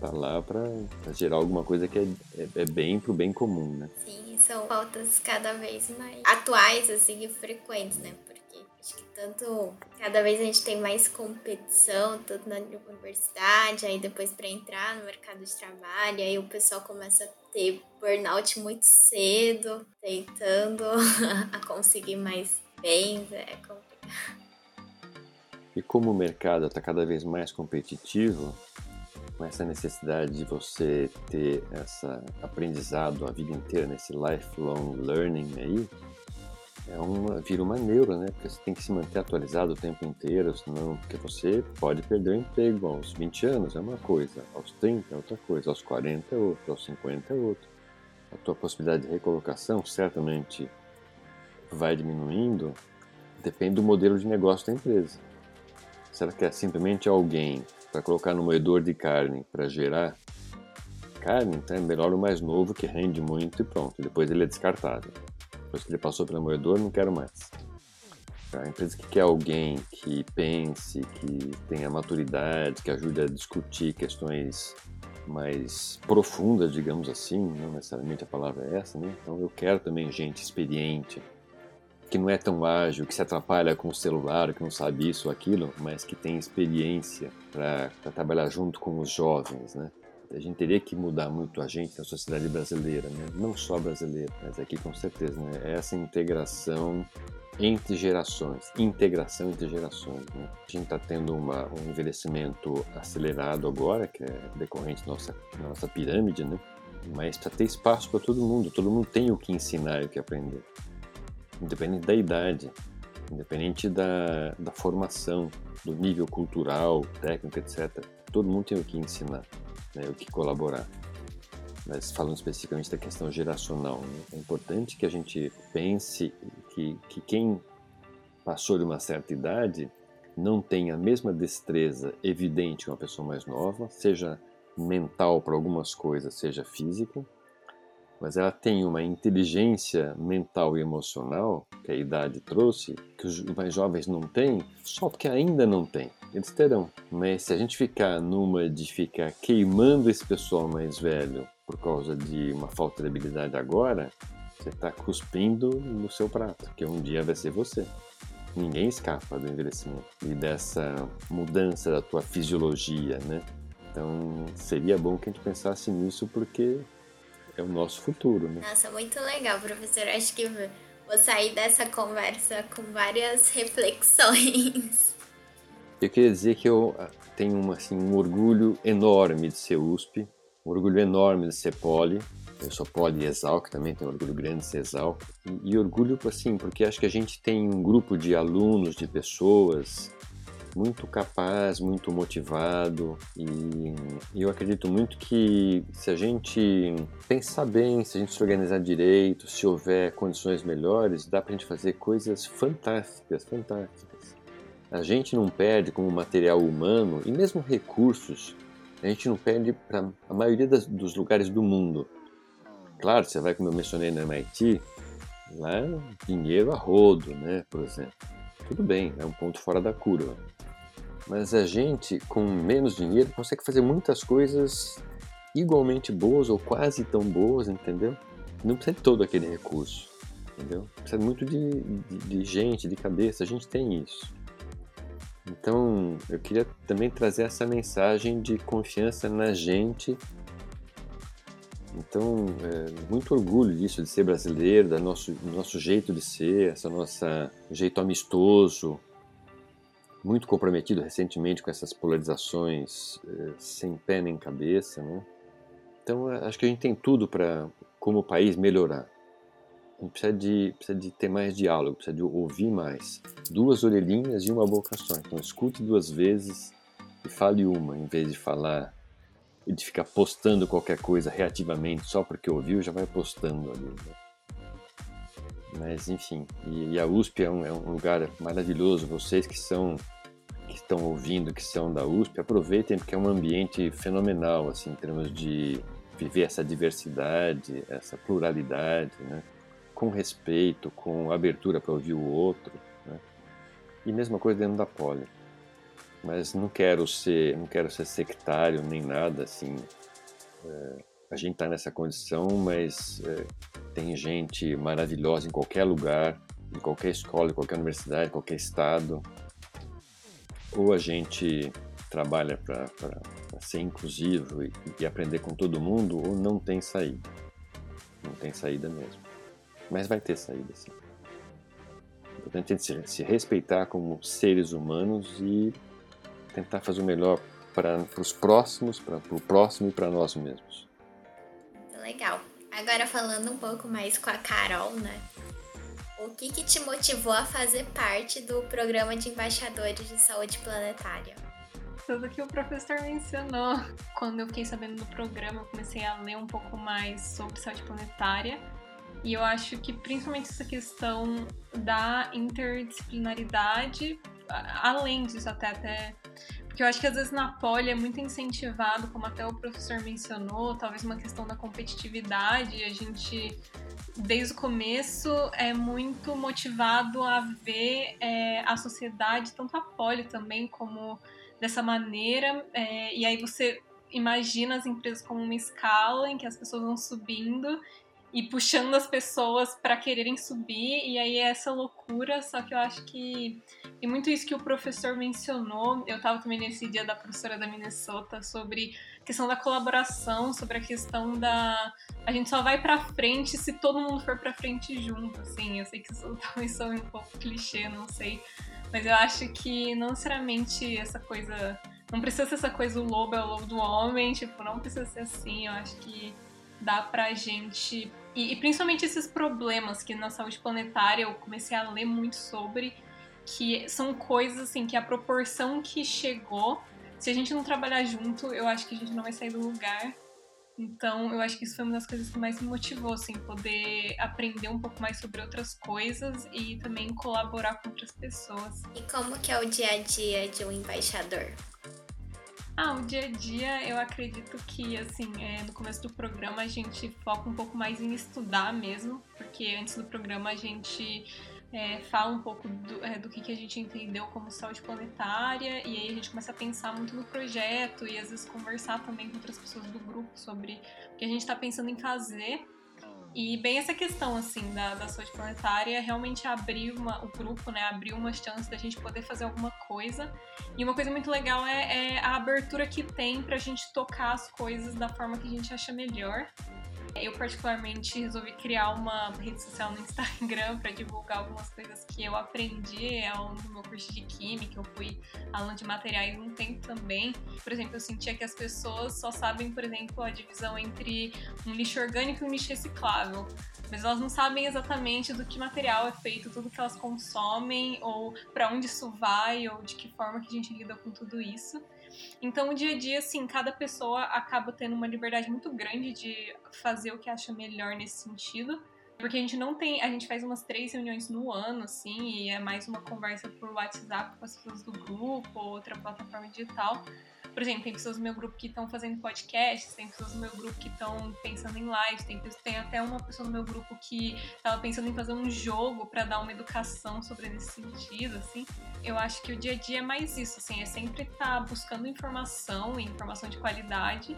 Speaker 1: Tá lá para gerar alguma coisa que é, é, é bem pro bem comum, né?
Speaker 2: Sim, são pautas cada vez mais atuais, assim, e frequentes, né? Porque acho que tanto cada vez a gente tem mais competição, tanto na universidade, aí depois para entrar no mercado de trabalho, aí o pessoal começa a ter burnout muito cedo, tentando a conseguir mais bens, é complicado.
Speaker 1: E como o mercado está cada vez mais competitivo, com essa necessidade de você ter esse aprendizado a vida inteira, nesse lifelong learning aí, é uma, vira uma neura, né? Porque você tem que se manter atualizado o tempo inteiro, senão porque você pode perder o emprego aos 20 anos, é uma coisa, aos 30 é outra coisa, aos 40 é outra, aos 50 é outra. A tua possibilidade de recolocação certamente vai diminuindo, depende do modelo de negócio da empresa. Será que é simplesmente alguém para colocar no moedor de carne para gerar carne, então é melhor o mais novo que rende muito e pronto. Depois ele é descartável. Depois que ele passou pelo moedor, não quero mais. A empresa que quer alguém que pense, que tenha maturidade, que ajude a discutir questões mais profundas, digamos assim, não necessariamente a palavra é essa, né? Então eu quero também gente experiente, que não é tão ágil, que se atrapalha com o celular, que não sabe isso ou aquilo, mas que tem experiência para trabalhar junto com os jovens, né? A gente teria que mudar muito a gente na sociedade brasileira, né? Não só brasileira, mas aqui com certeza, né? É essa integração entre gerações, integração entre gerações. Né? A gente está tendo uma, um envelhecimento acelerado agora, que é decorrente da nossa, nossa pirâmide, né? Mas para ter espaço para todo mundo, todo mundo tem o que ensinar e o que aprender independente da idade, independente da, da formação, do nível cultural, técnico, etc. Todo mundo tem o que ensinar, né, o que colaborar. Mas falando especificamente da questão geracional, né, é importante que a gente pense que, que quem passou de uma certa idade não tem a mesma destreza evidente que uma pessoa mais nova, seja mental para algumas coisas, seja física, mas ela tem uma inteligência mental e emocional que a idade trouxe, que os mais jovens não têm, só porque ainda não têm. Eles terão. Mas se a gente ficar numa de ficar queimando esse pessoal mais velho por causa de uma falta de habilidade agora, você está cuspindo no seu prato, que um dia vai ser você. Ninguém escapa do envelhecimento e dessa mudança da tua fisiologia, né? Então seria bom que a gente pensasse nisso porque é o nosso futuro, né?
Speaker 2: Nossa, muito legal, professor. Acho que vou sair dessa conversa com várias reflexões.
Speaker 1: Eu queria dizer que eu ah, tenho assim, um orgulho enorme de ser USP, um orgulho enorme de ser Poli. Eu sou Poli e Exalc também, tenho um orgulho grande de ser Exalc. E, e orgulho, assim, porque acho que a gente tem um grupo de alunos, de pessoas muito capaz, muito motivado e, eu acredito muito que se a gente pensar bem, se a gente se organizar direito, se houver condições melhores, dá para a gente fazer coisas fantásticas, fantásticas. A gente não perde como material humano e mesmo recursos, a gente não perde para a maioria das, dos lugares do mundo. Claro, você vai, como eu mencionei no MIT, Lá, dinheiro a rodo, né, por exemplo. Tudo bem, é um ponto fora da curva. Mas a gente, com menos dinheiro, consegue fazer muitas coisas igualmente boas ou quase tão boas, entendeu? Não precisa de todo aquele recurso, entendeu? Precisa muito de, de, de gente, de cabeça, a gente tem isso. Então, eu queria também trazer essa mensagem de confiança na gente. Então, é, muito orgulho disso, de ser brasileiro, do nosso, nosso jeito de ser, essa nossa jeito amistoso, muito comprometido recentemente com essas polarizações é, sem pé nem cabeça, né? Então, acho que a gente tem tudo para, como país, melhorar. A gente precisa de, precisa de ter mais diálogo, precisa de ouvir mais. Duas orelhinhas e uma boca só. Então, escute duas vezes e fale uma, em vez de falar e de ficar postando qualquer coisa reativamente só porque ouviu, já vai postando ali. Né? Mas, enfim, e, e, a USP é um, é um lugar maravilhoso. Vocês que são que estão ouvindo, que são da USP, aproveitem porque é um ambiente fenomenal, assim, em termos de viver essa diversidade, essa pluralidade, né? com respeito, com abertura para ouvir o outro. Né? E mesma coisa dentro da poli. Mas não quero ser, não quero ser sectário nem nada assim. É, a gente está nessa condição, mas é, tem gente maravilhosa em qualquer lugar, em qualquer escola, em qualquer universidade, em qualquer estado. Ou a gente trabalha para ser inclusivo e, e aprender com todo mundo, ou não tem saída. Não tem saída mesmo. Mas vai ter saída, sim. Importante é se, se respeitar como seres humanos e tentar fazer o melhor para os próximos, para o próximo e para nós mesmos.
Speaker 2: Legal. Agora falando um pouco mais com a Carol, né? O que, que te motivou a fazer parte do programa de embaixadores de saúde planetária?
Speaker 3: Tudo que o professor mencionou. Quando eu fiquei sabendo do programa, eu comecei a ler um pouco mais sobre saúde planetária. E eu acho que principalmente essa questão da interdisciplinaridade, além disso até, até porque eu acho que às vezes na poli é muito incentivado, como até o professor mencionou, talvez uma questão da competitividade, a gente desde o começo é muito motivado a ver é, a sociedade, tanto a poli também, como dessa maneira, é, e aí você imagina as empresas como uma escala em que as pessoas vão subindo e puxando as pessoas para quererem subir, e aí é essa loucura, só que eu acho que. E muito isso que o professor mencionou, eu estava também nesse dia da professora da Minnesota sobre a questão da colaboração, sobre a questão da. A gente só vai para frente se todo mundo for para frente junto, assim. Eu sei que isso talvez sou um pouco clichê, não sei. Mas eu acho que não necessariamente essa coisa. Não precisa ser essa coisa, o lobo é o lobo do homem, tipo, não precisa ser assim. Eu acho que dá pra gente e, e, principalmente esses problemas que na saúde planetária eu comecei a ler muito sobre, que são coisas assim que a proporção que chegou, se a gente não trabalhar junto, eu acho que a gente não vai sair do lugar. Então, eu acho que isso foi uma das coisas que mais me motivou, assim, poder aprender um pouco mais sobre outras coisas e também colaborar com outras pessoas.
Speaker 2: E como que é o dia a dia de um embaixador?
Speaker 3: Ah, o dia a dia, eu acredito que, assim, é, no começo do programa a gente foca um pouco mais em estudar mesmo, porque antes do programa a gente é, fala um pouco do, é, do que, que a gente entendeu como saúde planetária, e aí a gente começa a pensar muito no projeto e às vezes conversar também com outras pessoas do grupo sobre o que a gente está pensando em fazer. E bem essa questão, assim, da, da saúde planetária realmente abriu uma, o grupo, né, abriu uma chance da gente poder fazer alguma coisa. E uma coisa muito legal é, é a abertura que tem pra gente tocar as coisas da forma que a gente acha melhor. Eu, particularmente, resolvi criar uma rede social no Instagram para divulgar algumas coisas que eu aprendi ao do meu curso de Química. Eu fui aluna de materiais um tempo também. Por exemplo, eu sentia que as pessoas só sabem, por exemplo, a divisão entre um lixo orgânico e um lixo reciclável. Mas elas não sabem exatamente do que material é feito, tudo que elas consomem, ou para onde isso vai, ou de que forma que a gente lida com tudo isso. Então, o dia a dia, assim, cada pessoa acaba tendo uma liberdade muito grande de fazer o que acha melhor nesse sentido. Porque a gente não tem. A gente faz umas três reuniões no ano, assim, e é mais uma conversa por WhatsApp com as pessoas do grupo, ou outra plataforma digital. Por exemplo, tem pessoas no meu grupo que estão fazendo podcasts, tem pessoas no meu grupo que estão pensando em lives, tem, tem até uma pessoa no meu grupo que estava pensando em fazer um jogo para dar uma educação sobre esse sentido, assim. Eu acho que o dia a dia é mais isso, assim, é sempre estar tá buscando informação, informação de qualidade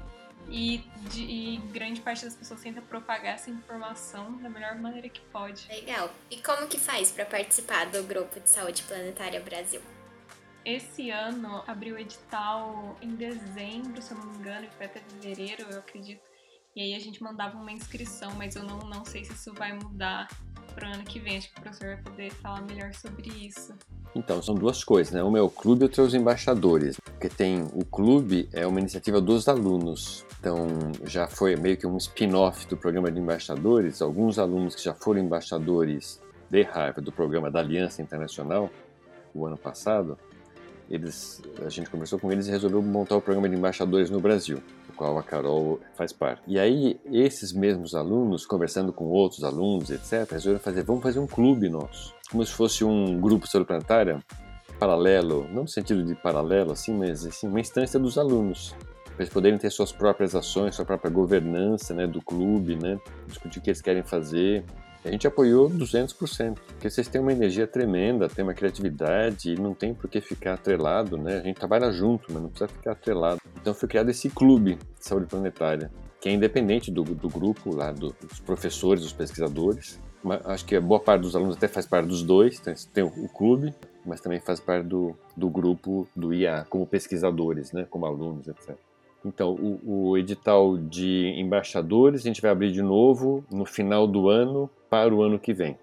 Speaker 3: e, de, e, grande parte das pessoas tenta propagar essa informação da melhor maneira que pode.
Speaker 2: Legal. E como que faz para participar do grupo de saúde planetária Brasil?
Speaker 3: Esse ano abriu o edital em dezembro, se eu não me engano, e foi até fevereiro, eu acredito. E aí a gente mandava uma inscrição, mas eu não, não sei se isso vai mudar para o ano que vem. Acho que o professor vai poder falar melhor sobre isso.
Speaker 1: Então, são duas coisas, né? Uma é o clube e outra é os embaixadores. Porque tem o clube, é uma iniciativa dos alunos. Então, já foi meio que um spin-off do programa de embaixadores. Alguns alunos que já foram embaixadores de Harvard, do programa da Aliança Internacional, o ano passado, eles, a gente conversou com eles e resolveu montar o programa de embaixadores no Brasil, qual a Carol faz parte. E aí, esses mesmos alunos, conversando com outros alunos, etc., resolveram fazer, vamos fazer um clube nosso, como se fosse um grupo planetária paralelo, não no sentido de paralelo, assim, mas assim, uma instância dos alunos, para eles poderem ter suas próprias ações, sua própria governança né, do clube, né, discutir o que eles querem fazer, a gente apoiou 200%, porque vocês têm uma energia tremenda, têm uma criatividade não tem por que ficar atrelado, né? A gente trabalha junto, mas não precisa ficar atrelado. Então foi criado esse clube de saúde planetária, que é independente do, do grupo lá, do, dos professores, dos pesquisadores. Mas acho que a boa parte dos alunos até faz parte dos dois, tem, tem o, o clube, mas também faz parte do, do grupo do IA, como pesquisadores, né? Como alunos, etc. Então, o, o, edital de embaixadores a gente vai abrir de novo no final do ano para o ano que vem.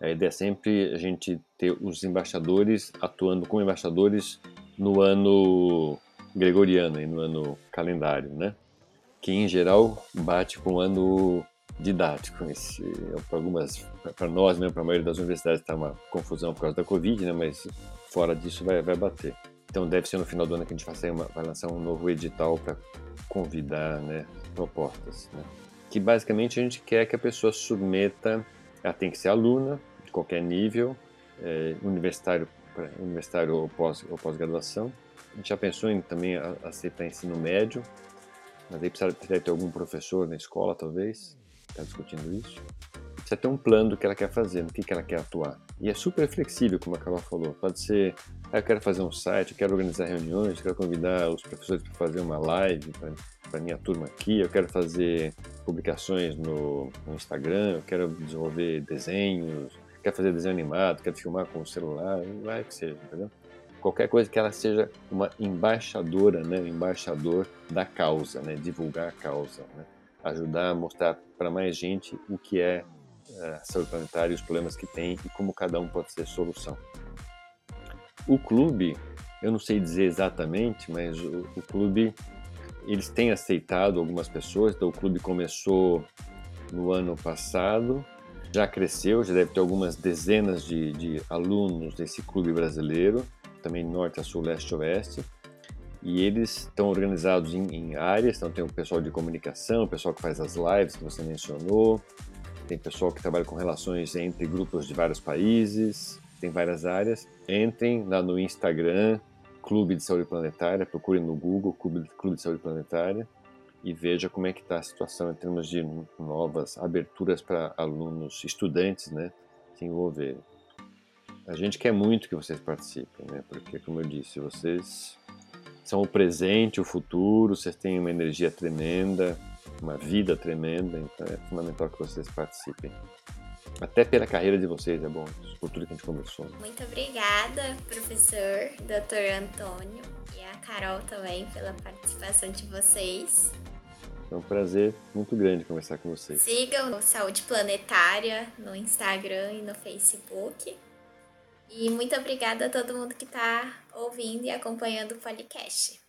Speaker 1: A ideia é sempre a gente ter os embaixadores atuando como embaixadores no ano gregoriano e no ano calendário, né? Que em geral bate com o ano didático. Para algumas, para nós, mesmo para a maioria das universidades está uma confusão por causa da Covid, né? Mas fora disso vai, vai bater. Então deve ser no final do ano que a gente vai, uma, vai lançar um novo edital para convidar, né? Propostas, né? Que basicamente a gente quer que a pessoa submeta, ela tem que ser aluna de qualquer nível, é, universitário, universitário ou, pós, pós-graduação. A gente já pensou em também aceitar ensino médio, mas aí precisa ter algum professor na escola, talvez, está discutindo isso. Precisa ter um plano do que ela quer fazer, no que, que ela quer atuar. E é super flexível, como a Carol falou. Pode ser, eu quero fazer um site, eu quero organizar reuniões, eu quero convidar os professores para fazer uma live para minha turma aqui, eu quero fazer publicações no, no, Instagram, eu quero desenvolver desenhos, quero fazer desenho animado, quero filmar com o celular, vai que seja, entendeu? Qualquer coisa que ela seja uma embaixadora, né, embaixador da causa, né, divulgar a causa, né, ajudar a mostrar para mais gente o que é a eh, saúde planetária, os problemas que tem e como cada um pode ser solução. O clube, eu não sei dizer exatamente, mas o, o clube eles têm aceitado algumas pessoas, então o clube começou no ano passado, já cresceu, já deve ter algumas dezenas de, de alunos desse clube brasileiro, também norte a sul, leste a oeste, e eles estão organizados em, em, áreas, então tem o pessoal de comunicação, o pessoal que faz as lives que você mencionou, tem pessoal que trabalha com relações entre grupos de vários países, tem várias áreas. Entrem lá no Instagram, Clube de Saúde Planetária, procurem no Google Clube, Clube de Saúde Planetária e veja como é que está a situação em termos de novas aberturas para alunos, estudantes, né, se envolverem. A gente quer muito que vocês participem, né, porque, como eu disse, vocês são o presente, o futuro, vocês têm uma energia tremenda, uma vida tremenda, então é fundamental que vocês participem. Até pela carreira de vocês, é bom, por tudo que a gente conversou.
Speaker 2: Muito obrigada, professor, doutor Antônio, e a Carol também pela participação de vocês.
Speaker 1: É um prazer muito grande conversar com vocês.
Speaker 2: Sigam o Saúde Planetária no Instagram e no Facebook. E muito obrigada a todo mundo que está ouvindo e acompanhando o podcast.